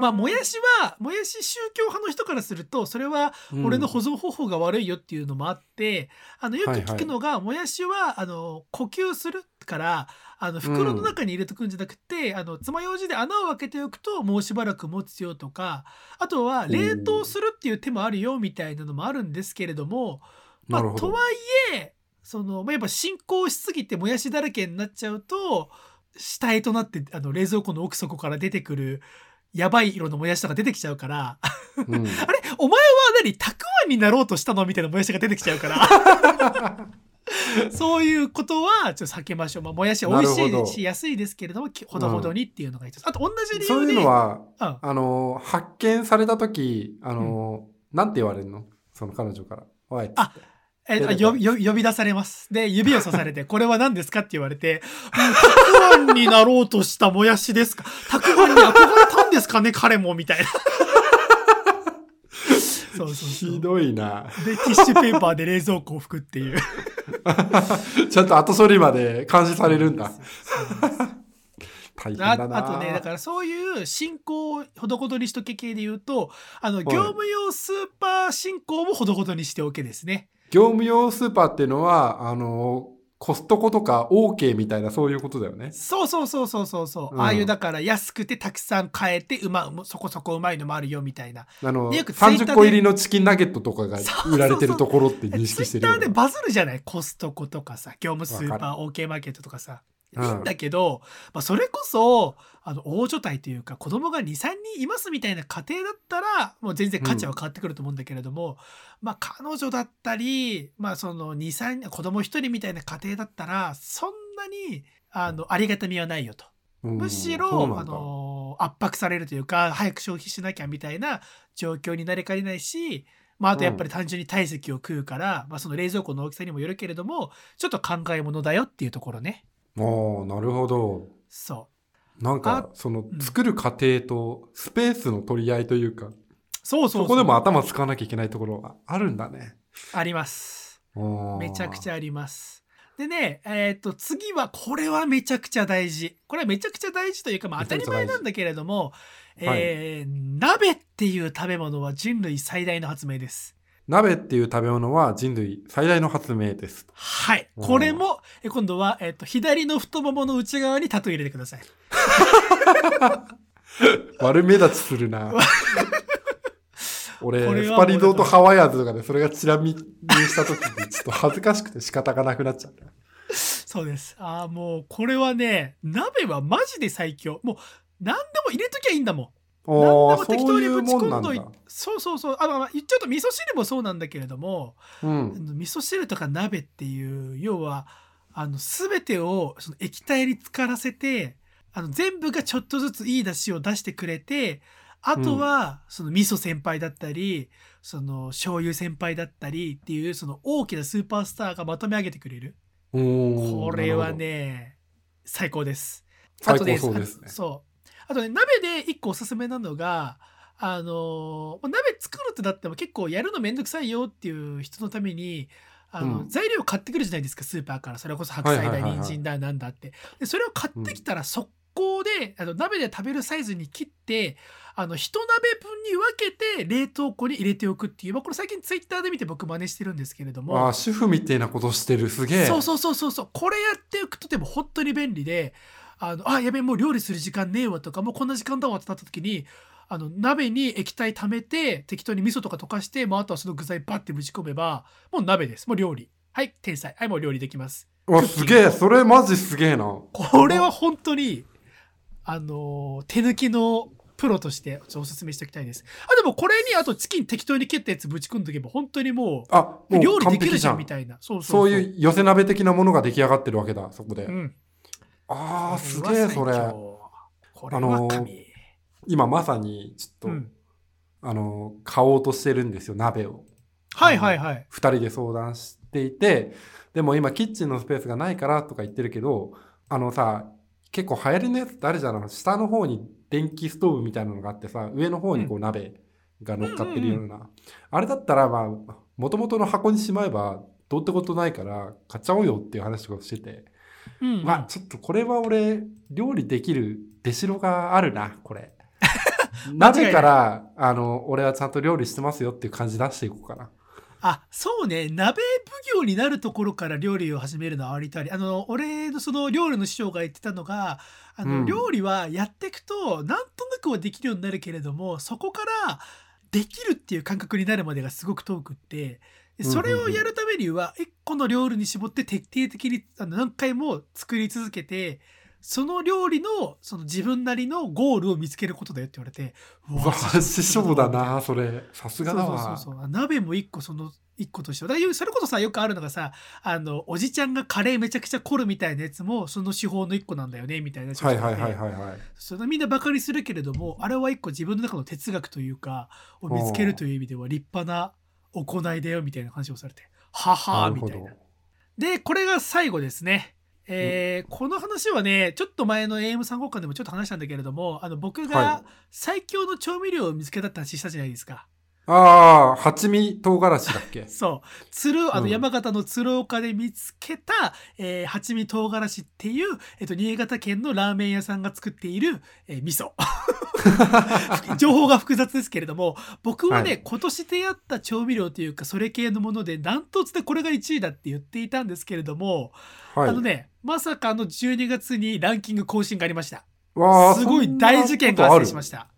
まあ、もやしは、もやし宗教派の人からすると、それはうん。俺の保存方法が悪いよっていうのもあって、あの、よくはいはい。聞くのが、もやしは、あの、呼吸するから、あの、袋の中に入れとくんじゃなくて、あの、爪楊枝で穴を開けておくと、もうしばらく持つよとか、あとは、冷凍するっていう手もあるよ、みたいなのもあるんですけれども、まあとはいえ、その、まあ、やっぱ進行しすぎてもやしだらけになっちゃうと、死体となって、あの、冷蔵庫の奥底から出てくる、やばい色のもやしとか出てきちゃうから、うんあれお前は何たくあんになろうとしたのみたいなもやしが出てきちゃうから。そういうことはちょっと避けましょう。まあ、もやしは美味しいし安いですけれども、きほどほどにっていうのが一つ。あと同じ理そう由で。いうのはうんあの発見された時あの、なんて言われるの？その彼女から「おい」っつってあえっと出てこよよ呼び出されます。で、指をさされて、これは何ですか？って言われて、うんたくあんになろうとしたもやしですか？たくあんに憧れたんですかね？彼もみたいな。そうそう。ひどいなで、ティッシュペーパーで冷蔵庫を拭くっていう。ちゃんと後処理まで監視されるんだ大変あだなあとね、だからそういう進行をほどほどにしとけ系で言うと、あの、業務用スーパー進行もほどほどにしておけですね。業務用スーパーっていうのはあのコストコとか OK みたいなそういうことだよね。そうそうそうそうそうそう、うん。ああいうだから安くてたくさん買えてうまうそこそこうまいのもあるよみたいな。あのよくツイッターで30個入りのチキンナゲットとかが売られてるところって認ツイ識してるよッターでバズるじゃない？コストコとかさ、業務スーわパー OK マーケットとかさ。いうん。いんだけど、まあ、それこそ、あの、大所帯というか、子供が2、3人いますみたいな家庭だったら、もう全然価値は変わってくると思うんだけれども、まあ、彼女だったり、まあ、その2、3、子供1人みたいな家庭だったら、そんなに、あの、ありがたみはないよと。うんむしろ、あの、圧迫されるというか、早く消費しなきゃみたいな状況になりかねないし、まあ、あとやっぱり単純に体積を食うから、まあ、その冷蔵庫の大きさにもよるけれども、ちょっと考えものだよっていうところね。ああなるほどそう。なんかあそのうん作る過程とスペースの取り合いというか、そうそうそこでも頭使わなきゃいけないところがあるんだね。あります。めちゃくちゃ。ゃあります。でね、えっ、と、次は、これはめちゃくちゃ大事。これはめちゃくちゃ大事というか、まあ当たり前なんだけれども、えー鍋っていう食べ物は人類最大の発明です。鍋っていう食べ物は人類最大の発明です。はい。うんこれも、え今度は、えっ、と、左の太ももの内側にタトゥー入れてください。悪目立ちするな。俺、スパリゾートハワイアーズとかでそれがチラ見にした時にちょっと恥ずかしくて仕方がなくなっちゃった。そうです。ああ、もう、これはね、鍋はマジで最強。もう、何でも入れときゃいいんだもん。何でああ、も適当にぶちもんなんだ込んどい。そうそうそう。あの、まあ言っちゃうと味噌汁もそうなんだけれども、うん。味噌汁とか鍋っていう要はあの全てをその液体に浸からせてあの全部がちょっとずついい出汁を出してくれてあとはその味噌先輩だったりその醤油先輩だったりっていうその大きなスーパースターがまとめ上げてくれるこれは。ね最高です。あとそうですねあそう。あとね、鍋で一個おすすめなのが、あのー鍋作るってなっても結構やるのめんどくさいよっていう人のために、あの、うん材料買ってくるじゃないですか、スーパーから。それこそ白菜だ、人参だ、なんだって。で、それを買ってきたら速攻で、あの鍋で食べるサイズに切って、あの、一鍋分に分けて冷凍庫に入れておくっていう、まあ、これ最近ツイッターで見て僕真似してるんですけれども。ああ、主婦みたいなことしてる。すげえ。そうそうそうそうそうこれやっておくとでも本当に便利であのあやべえもう料理する時間ねえわとかもうこんな時間だわってなった時にあの鍋に液体溜めて適当に味噌とか溶かして、まあ、あとはその具材バッてぶち込めばもう鍋ですもう料理はい天才はいもう料理できますうわ、すげえ。それマジすげえな。これは本当にあの手抜きのプロとしておすすめしておきたいですあでもこれにあとチキン適当に切ったやつぶち込んどけば本当にもあ、うもう料理できるじゃんみたいなそうそそうういう寄せ鍋的なものが出来上がってるわけだ、そこで。うんああ、すげえ、それ。これは神、今まさに、ちょっと、うんあの、買おうとしてるんですよ、鍋を。はいはいはい。二人で相談していて、でも今キッチンのスペースがないからとか言ってるけど、あのさ、結構流行りのやつってあるじゃん。下の方に電気ストーブみたいなのがあってさ、上の方にこう鍋が乗っかってるような。あれだったら、まあ、もともとの箱にしまえば、どうってことないから、買っちゃおうよっていう話をしてて。うんうんまあちょっとこれは俺料理できる出しがあるなこれない 鍋からあの俺はちゃんと料理してますよっていう感じ出していこうかなあそうね。鍋奉行になるところから料理を始めるのはありとあり。あの俺のその料理の師匠が言ってたのがあの、うん。料理はやっていくとなんとなくはできるようになるけれどもそこからできるっていう感覚になるまでがすごく遠くってでそれをやるためには一個の料理に絞って徹底的にあの何回も作り続けてその料理のその自分なりのゴールを見つけることだよって言われてううわ師匠だな。それ。さすがだわ。そうそうそう鍋も一個その一個としては。だそれこそさよくあるのがさあのおじちゃんがカレーめちゃくちゃ凝るみたいなやつもその手法の一個なんだよねみたいなはいはいはいはいはい。それみんなバカにするけれどもあれは一個自分の中の哲学というかを見つけるという意味では立派な行いだよみたいな話をされて。ははみたいな。でこれが最後ですねえーこの話はねちょっと前の AM3 号館でもちょっと話したんだけれどもあの僕はが最強の調味料を見つけたって話したじゃないですか。ああ八味唐辛子だっけ？そう。鶴あのうん。山形の鶴岡で見つけた、えー八味唐辛子っていう、えっと、新潟県のラーメン屋さんが作っている、えー味噌。情報が複雑ですけれども僕はね、はい。今年出会った調味料というかそれ系のものでダントツでこれが1位だって言っていたんですけれども、はい。あのねまさかの12月にランキング更新がありました。すごい大事件が発生しました。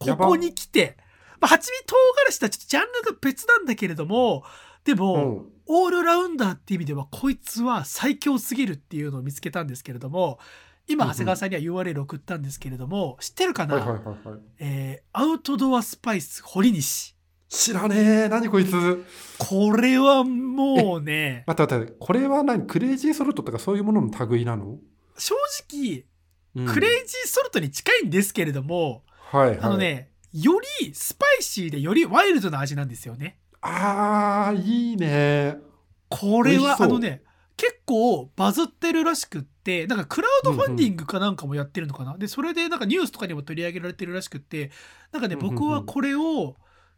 ここに来て、まあ、八味唐辛子とはちょっとジャンルが別なんだけれどもでも、うん。オールラウンダーっていう意味ではこいつは最強すぎるっていうのを見つけたんですけれども今長谷川さんには URL 送ったんですけれども知ってるかな、えーアウトドアスパイス堀西知らねえ。何こいつ。これはもうね待って待ってこれは何？クレイジーソルトとかそういうものの類なの、正直うん。クレイジーソルトに近いんですけれども、はいはい。あのねよりスパイシーでよりワイルドな味なんですよね。あーいいね。これはあのね結構バズってるらしくってなんかクラウドファンディングかなんかもやってるのかな、でそれでなんかニュースとかにも取り上げられてるらしくってなんかねうんうんうん。僕はこれを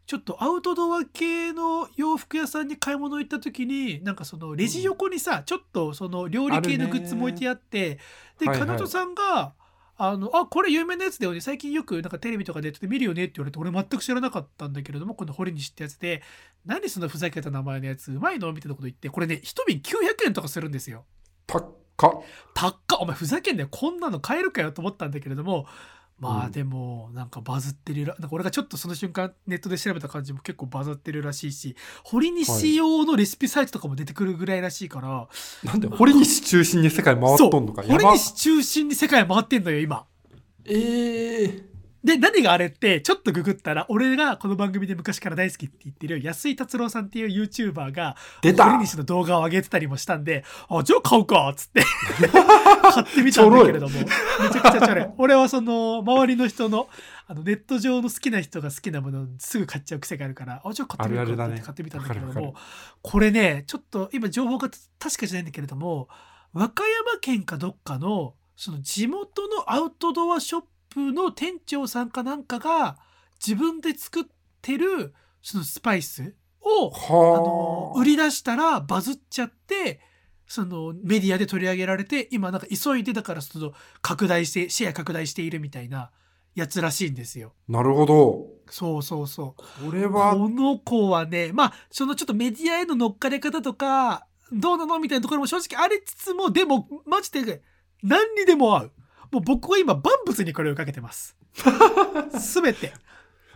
ちょっとアウトドア系の洋服屋さんに買い物行った時になんかそのレジ横にさちょっとその料理系のグッズも置いてあってで彼女さんがあのあこれ有名なやつだよね。最近よくなんかテレビとかで見るよねって言われて俺全く知らなかったんだけれどもこの堀西ってやつで何そのふざけた名前のやつうまいの？みたいなこと言ってこれね一瓶900円とかするんですよ。高っ。高っ。お前ふざけんなよ。こんなの買えるかよと思ったんだけれどもまうん。あでもなんかバズってるらなんか俺がちょっとその瞬間ネットで調べた感じも結構バズってるらしいし堀西用のレシピサイトとかも出てくるぐらいらしいから、なんで堀西中心に世界回っとんのか？堀西中心に世界回ってんのよ今。ええで何があれってちょっとググったら俺がこの番組で昔から大好きって言ってる安井達郎さんっていう YouTuber が出た。堀西の動画を上げてたりもしたんであじゃあ買うかっつって 買ってみたんだけれどもめちゃくちゃチャレ俺はその周りの人のあのネット上の好きな人が好きなものをすぐ買っちゃう癖があるからあじゃあ買ってみようかって買ってみたんだけれどもこれねちょっと今情報が確かじゃないんだけれども和歌山県かどっかのその地元のアウトドアショップの店長さんかなんかが自分で作ってるそのスパイスをあのはあ売り出したらバズっちゃってそのメディアで取り上げられて今なんか急いでだからその拡大してシェア拡大しているみたいなやつらしいんですよ。なるほどそうそうそう。これはこの子はねまあそのちょっとメディアへの乗っかり方とかどうなのみたいなところも正直ありつつもでもマジで何にでも合う。もう僕は今万物にこれをかけてます。すべて。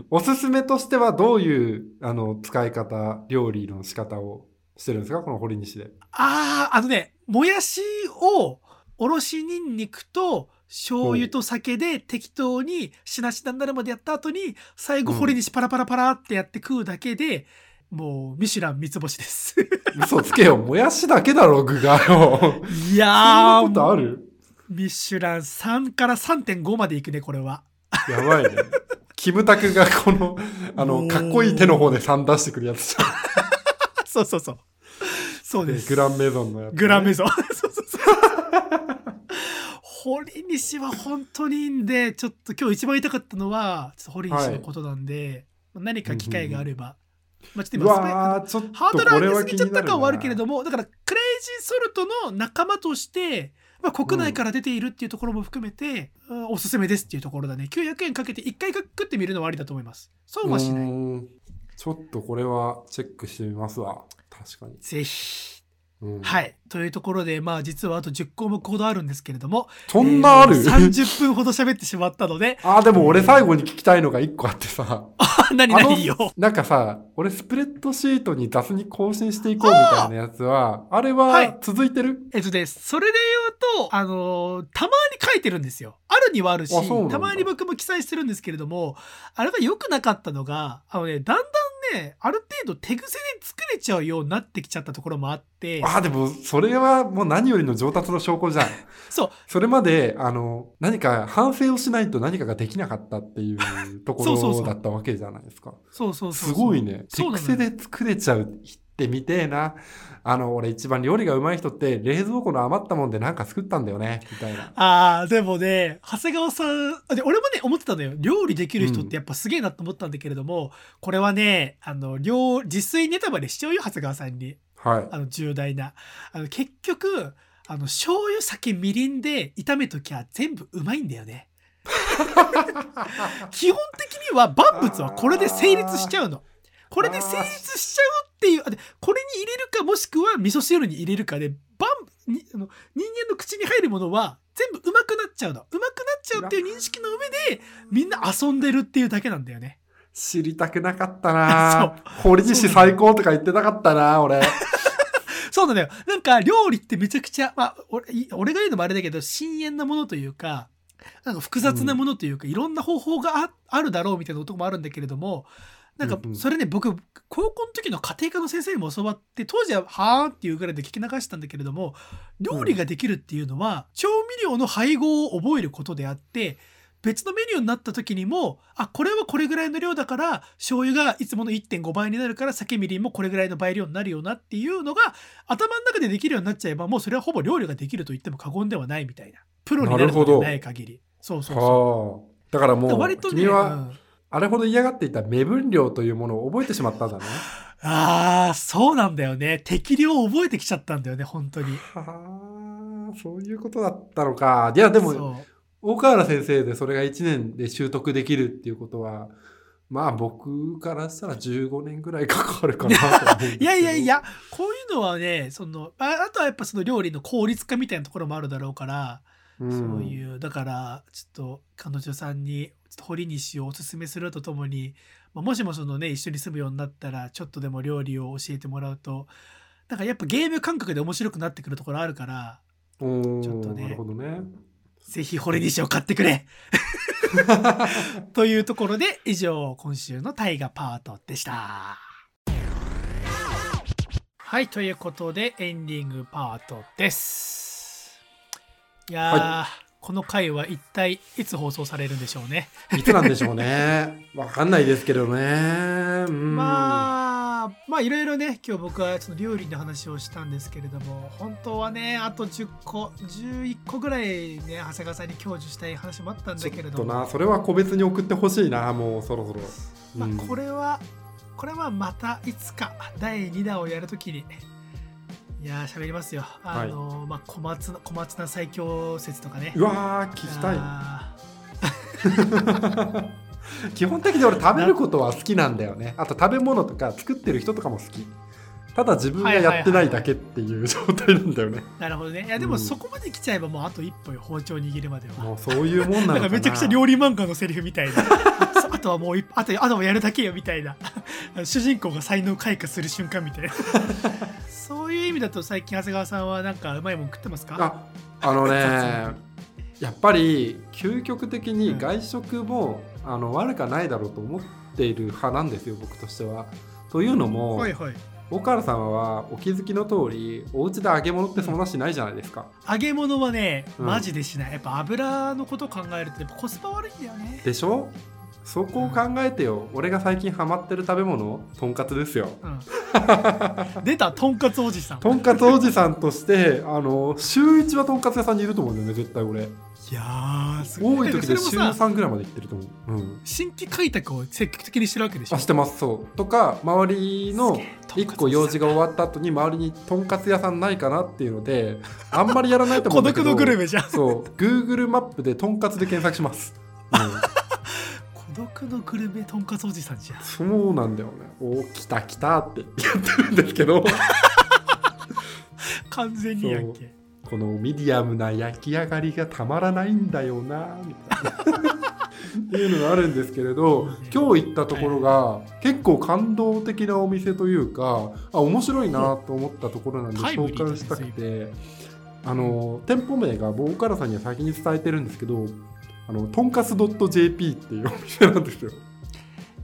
おすすめとしてはどういうあの使い方料理の仕方をしてるんですか？この堀西でああ、あのね、もやしをおろしにんにくと醤油と酒で適当にしなしなになるまでやった後に最後うん堀西パラパラパラってやって食うだけで、もうミシュラン三つ星です。嘘つけよもやしだけだろ具がよ いやーそんなことある？ミシュラン3から3.5までいくね、これは。やばいねキムタクがこの あのかっこいい手の方で3出してくるやつじゃんそうそうそう。そうです。グランメゾンのやつね、グランメゾン。そうそうそう。堀西は本当にいいんで、ちょっと今日一番言いたかったのは、ちょっと堀西のことなんで、何か機会があれば。まあちょっとう今ハードル上げすぎちゃった感はあるけれどども、だからクレイジーソルトの仲間として、まあ、国内から出ているっていうところも含めて、うん。おすすめですっていうところだね。900円かけて1回食ってみるのはありだと思います。そうはしない。ちょっとこれはチェックしてみますわ。確かに、ぜひうん。はい。というところでまあ実はあと10項目ほどあるんですけれどもそんなある、えー30分ほど喋ってしまったので あーでも俺最後に聞きたいのが一個あってさ。あ何何よ。なんかさ俺スプレッドシートに雑に更新していこうみたいなやつはあれははい。続いてる、えっとですそれで言うとあのーたまに書いてるんですよ。あるにはあるしたまに僕も記載してるんですけれどもあれが良くなかったのがあのねだんだんねある程度手癖で作れちゃうようになってきちゃったところもあってああでもそれはもう何よりの上達の証拠じゃん。そう。それまであの何か反省をしないと何かができなかったっていうところだったわけじゃないですか。そうそうそうすごいね。手癖で作れちゃうってみてえな。あの俺一番料理が上手い人って冷蔵庫の余ったもんでなんか作ったんだよね。みたいな。あーでもね長谷川さんあで俺もね思ってたのよ。料理できる人ってやっぱすげえなと思ったんだけれども、これはねあの料自炊ネタバレしちゃうよ長谷川さんに。はい。あの重大な。あの結局あの醤油酒みりんで炒めときゃ全部うまいんだよね。基本的には万物はこれで成立しちゃうのこれで成立しちゃうっていうあでこれに入れるかもしくは味噌汁に入れるかで万にあの人間の口に入るものは全部うまくなっちゃうの。うまくなっちゃうっていう認識の上でみんな遊んでるっていうだけなんだよね。知りたくなかったな。堀西最高とか言ってなかったな俺。そうなんだよ。なんか料理ってめちゃくちゃ、まあ、俺い俺が言うのもあれだけど、深淵なものというか、なんか複雑なものというか、いろんな方法がああるだろうみたいなこともあるんだけれども、なんかうんうんそれね、僕、高校の時の家庭科の先生にも教わって、当時ははーんっていうぐらいで聞き流したんだけれども、料理ができるっていうのは、調味料の配合を覚えることであって、別のメニューになった時にも、あ、これはこれぐらいの量だから、醤油がいつもの1.5倍になるから、酒みりんもこれぐらいの倍量になるよなっていうのが、頭の中でできるようになっちゃえば、もうそれはほぼ料理ができると言っても過言ではないみたいな。プロになるのではない限り。そうそうそはあだからう。もう割とね、君はうんあれほど嫌がっていた目分量というものを覚えてしまったんだね。ああ、そうなんだよね。適量を覚えてきちゃったんだよね、本当に。はあそういうことだったのか。いやでもそう。大河原先生でそれが1年で習得できるっていうことはまあ僕からしたら15年ぐらいかかるかなと いやいやいや、こういうのはね、その、ああとはやっぱその料理の効率化みたいなところもあるだろうから、うん。そういう、だから、ちょっと彼女さんに、ちょっと堀西をおすすめするとともに、まあ、もしもそのね、一緒に住むようになったら、ちょっとでも料理を教えてもらうと、なんかやっぱゲーム感覚で面白くなってくるところあるから、ちょっとねねぜひ堀西を買ってくれ というところで、以上、今週の大河パートでした。はい、ということで、エンディングパートです。いやー、はこの回は一体いつ放送されるんでしょうね。いつなんでしょうね。わかんないですけどね。うん。まあ、まあいろいろね、今日僕はその料理の話をしたんですけれども、本当はね、あと10個、11個ぐらいね、長谷川さんに享受したい話もあったんだけれども。となそれは個別に送ってほしいなもうそろそろ、まあうん、これは、これはまたいつか第2弾をやるときに、いやー、喋りますよ。あのーまあ、小松菜、小松菜最強説とかね。うわー聞きたい。あ 基本的に俺食べることは好きなんだよね。あと食べ物とか作ってる人とかも好き。ただ自分がやってないだけっていう状態なんだよね、ーなるほどね。いや、でもうん。そこまで来ちゃえばもうあと一歩よ包丁握るまでは。もうそういうもんなんかめちゃくちゃ料理漫画のセリフみたいな。あとはもう一あとあとはやるだけよみたいな。主人公が才能開花する瞬間みたいなそういう意味だと最近長谷川さんはなんかうまいもん食ってますか？ああのね やっぱり究極的に外食も、あの悪くはないだろうと思っている派なんですよ僕としては。というのも、はいはい。原さんはお気づきの通りお家で揚げ物ってそんなしないじゃないですか。揚げ物はねうん。マジでしない。やっぱ油のこと考えるとやっぱコスパ悪いんだよね。でしょ？そこを考えてよ、俺が最近ハマってる食べ物とんかつですよ。うん。出たとんかつおじさん。とんかつおじさんとしてあの週一はとんかつ屋さんにいると思うんだよね絶対俺。いいやーすごい。多い時で週それもさ3ぐらいまで行ってると思う。うん。新規開拓を積極的にしてるわけでしょ？あしてます。そう。とか周りのすげえとんかつ1個用事が終わった後に周りにとんかつ屋さんないかなっていうので あんまりやらないと思う孤んだけど。独のグルメじゃん。そう。Google マップでとんかつで検索します、うん孤独のグルメとんかつおじさんじゃ。んそうなんだよね。お来た来たって。やってるんですけど。完全にやんけ。このミディアムな焼き上がりがたまらないんだよなみたいな。っていうのがあるんですけれど今日行ったところが結構感動的なお店というかあ面白いなと思ったところなんで紹介したくて。あの店舗名が僕からさんには先に伝えてるんですけどあのとんかつ .jp っていうお店なんですよ。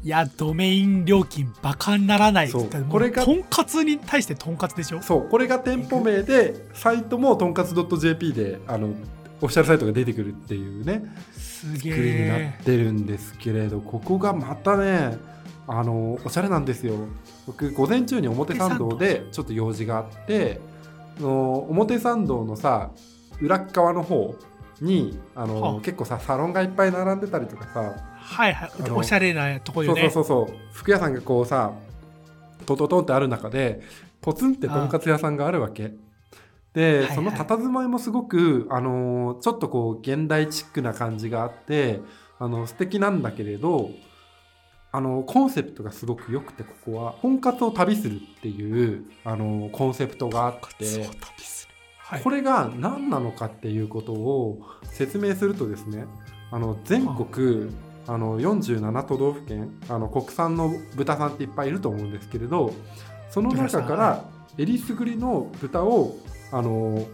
いやドメイン料金バカにならない。そう。これがとんかつに対してとんかつでしょ？そう。これが店舗名でサイトもとんかつ .jp であのオフィシャルサイトが出てくるっていうねすげ作りになっえてるんですけれどここがまたねあのおしゃれなんですよ。僕午前中に表参道でちょっと用事があってあの表参道のさ裏っ側の方にあの、はあ。結構さサロンがいっぱい並んでたりとかさ。はいはい。おしゃれなとこそうよね。そうそうそう服屋さんがこうさトントントンってある中でポツンってとんかつ屋さんがあるわけ。で、はいその佇まいもすごく、あのーちょっとこう現代チックな感じがあってあの素敵なんだけれどあのコンセプトがすごく良くてここは本格を旅するっていう、あのコンセプトがあって。そう旅するはい。これが何なのかっていうことを説明するとですねあの全国あの47都道府県あの国産の豚さんっていっぱいいると思うんですけれどその中かはらえりすぐりの豚をあの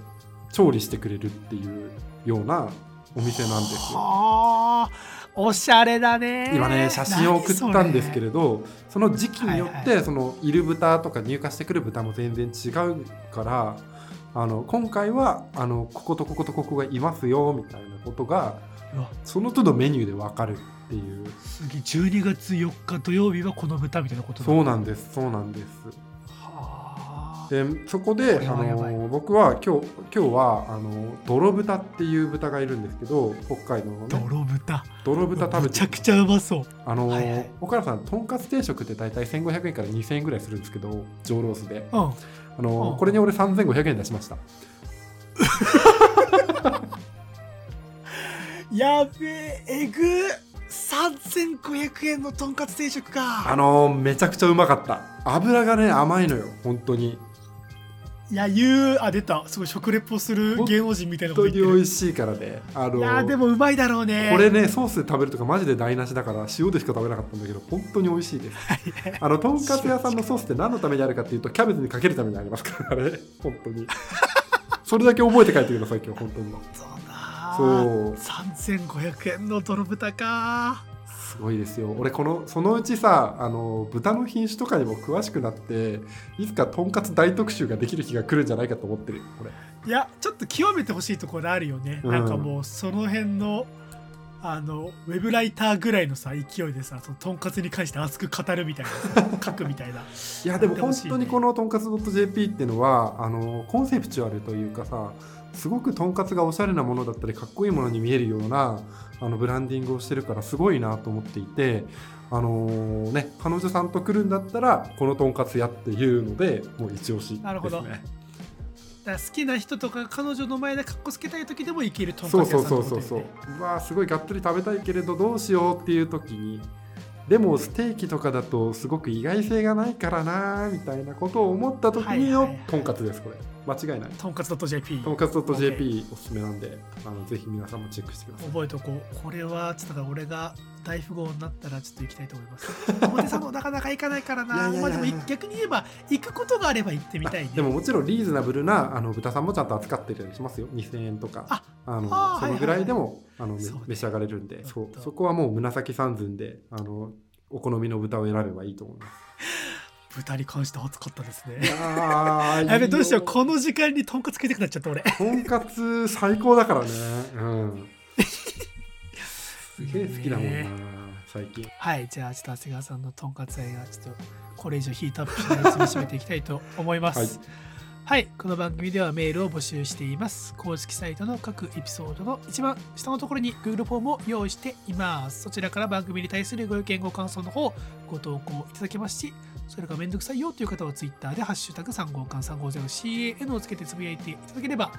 調理してくれるっていうようなお店なんですよ。はあ。おしゃれだね。今ね写真を送ったんですけどれどその時期によっはいてそのいる豚とか入荷してくる豚も全然違うからあの今回はあのこことこことここがいますよみたいなことがその都度メニューで分かるっていう。すげえ12月4日土曜日はこの豚みたいなことだ。そうなんですそうなんです。はあ。でそこであの僕は今日今日はあの泥豚っていう豚がいるんですけど北海道のね。泥豚。泥豚食べてめちゃくちゃうまそう。あの、はいはい。岡田さんとんかつ定食って大体1500円から2000円ぐらいするんですけど上ロースで。うんあの、うん。これに俺3500円出しました。やべええぐ。3500円のとんかつ定食か。あのめちゃくちゃうまかった。油がね甘いのよ本当にいや言うあ出た。すごい食レポする芸能人みたいなこと本当言ってる。に美味しいからね。あのいやでもうまいだろうね。これねソースで食べるとかマジで台無しだから塩でしか食べなかったんだけど本当に美味しいです。あのとんかつ屋さんのソースって何のためにあるかっていうとキャベツにかけるためにありますからね。本当に。それだけ覚えて帰ってください今日本当に。そうだそう。3500円の泥豚かすごいですよ。俺このそのうちさあの豚の品種とかにも詳しくなっていつかとんかつ大特集ができる日が来るんじゃないかと思ってるこれ。いやちょっと極めてほしいところあるよね、うん。なんかもうその辺のあのウェブライターぐらいのさ勢いでさそのとんかつに関して熱く語るみたいなさ書くみたいな。いやでも本当にこのとんかつ .jp っていうのはあのコンセプチュアルというかさすごくとんかつがおしゃれなものだったりかっこいいものに見えるようなあのブランディングをしてるからすごいなと思っていてあのね彼女さんと来るんだったらこのとんかつ屋っていうのでもう一押しですね。なるほど。好きな人とか彼女の前でかっこつけたい時でも行けるとんそうそうかつ屋さんそうそうそうってことだよねうわーすごいがっつり食べたいけれどどうしようっていう時にでもステーキとかだとすごく意外性がないからなーみたいなことを思った時にのはいはいはい。とんかつですこれ間違いない。とんかつ .jp とんかつ .jp おすすめなんであのぜひ皆さんもチェックしてください。覚えとこうこれはちょっとだから俺が大富豪になったらちょっと行きたいと思います。表参道なかなか行かないからな。まあでもい逆に言えば行くことがあれば行ってみたいね。でももちろんリーズナブルなあの豚さんもちゃんと扱ってたりしますよ。2000円とか。ああのそのぐらいでも、あのめそうね。召し上がれるんで。そうそこはもう紫三寸であのお好みの豚を選べばいいと思います 豚に関して熱かったですね。やべどうしよう。この時間にとんかつ食いたくなっちゃった俺。とんかつ最高だからね。うん。すげえ好きだもんなね最近。はいじゃあちょっと長谷川さんのとんかつ愛がちょっとこれ以上ヒートアップしないで締めていきたいと思います、はい。はい、この番組ではメールを募集しています。公式サイトの各エピソードの一番下のところに Google フォームを用意しています。そちらから番組に対するご意見、ご感想の方、ご投稿いただけますし、それがめんどくさいよという方は Twitter でハッシュタグ3号館 350CAN をつけてつぶやいていただければ、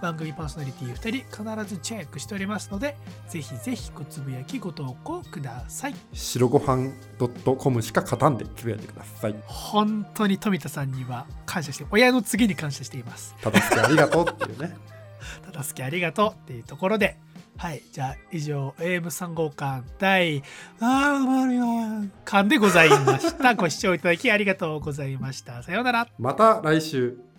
番組パーソナリティ2人必ずチェックしておりますので、ぜひぜひごつぶやき、ご投稿ください。白ごはん .com しか勝たんでつぶやいてください。本当に富田さんには感謝して、親の次に感謝しています。ただすけありがとうっていうね。た助けありがとうっていうところで、はい、じゃあ以上 AM3 号館第あーうまるよ館でございました。ご視聴いただきありがとうございました。さようなら。また来週。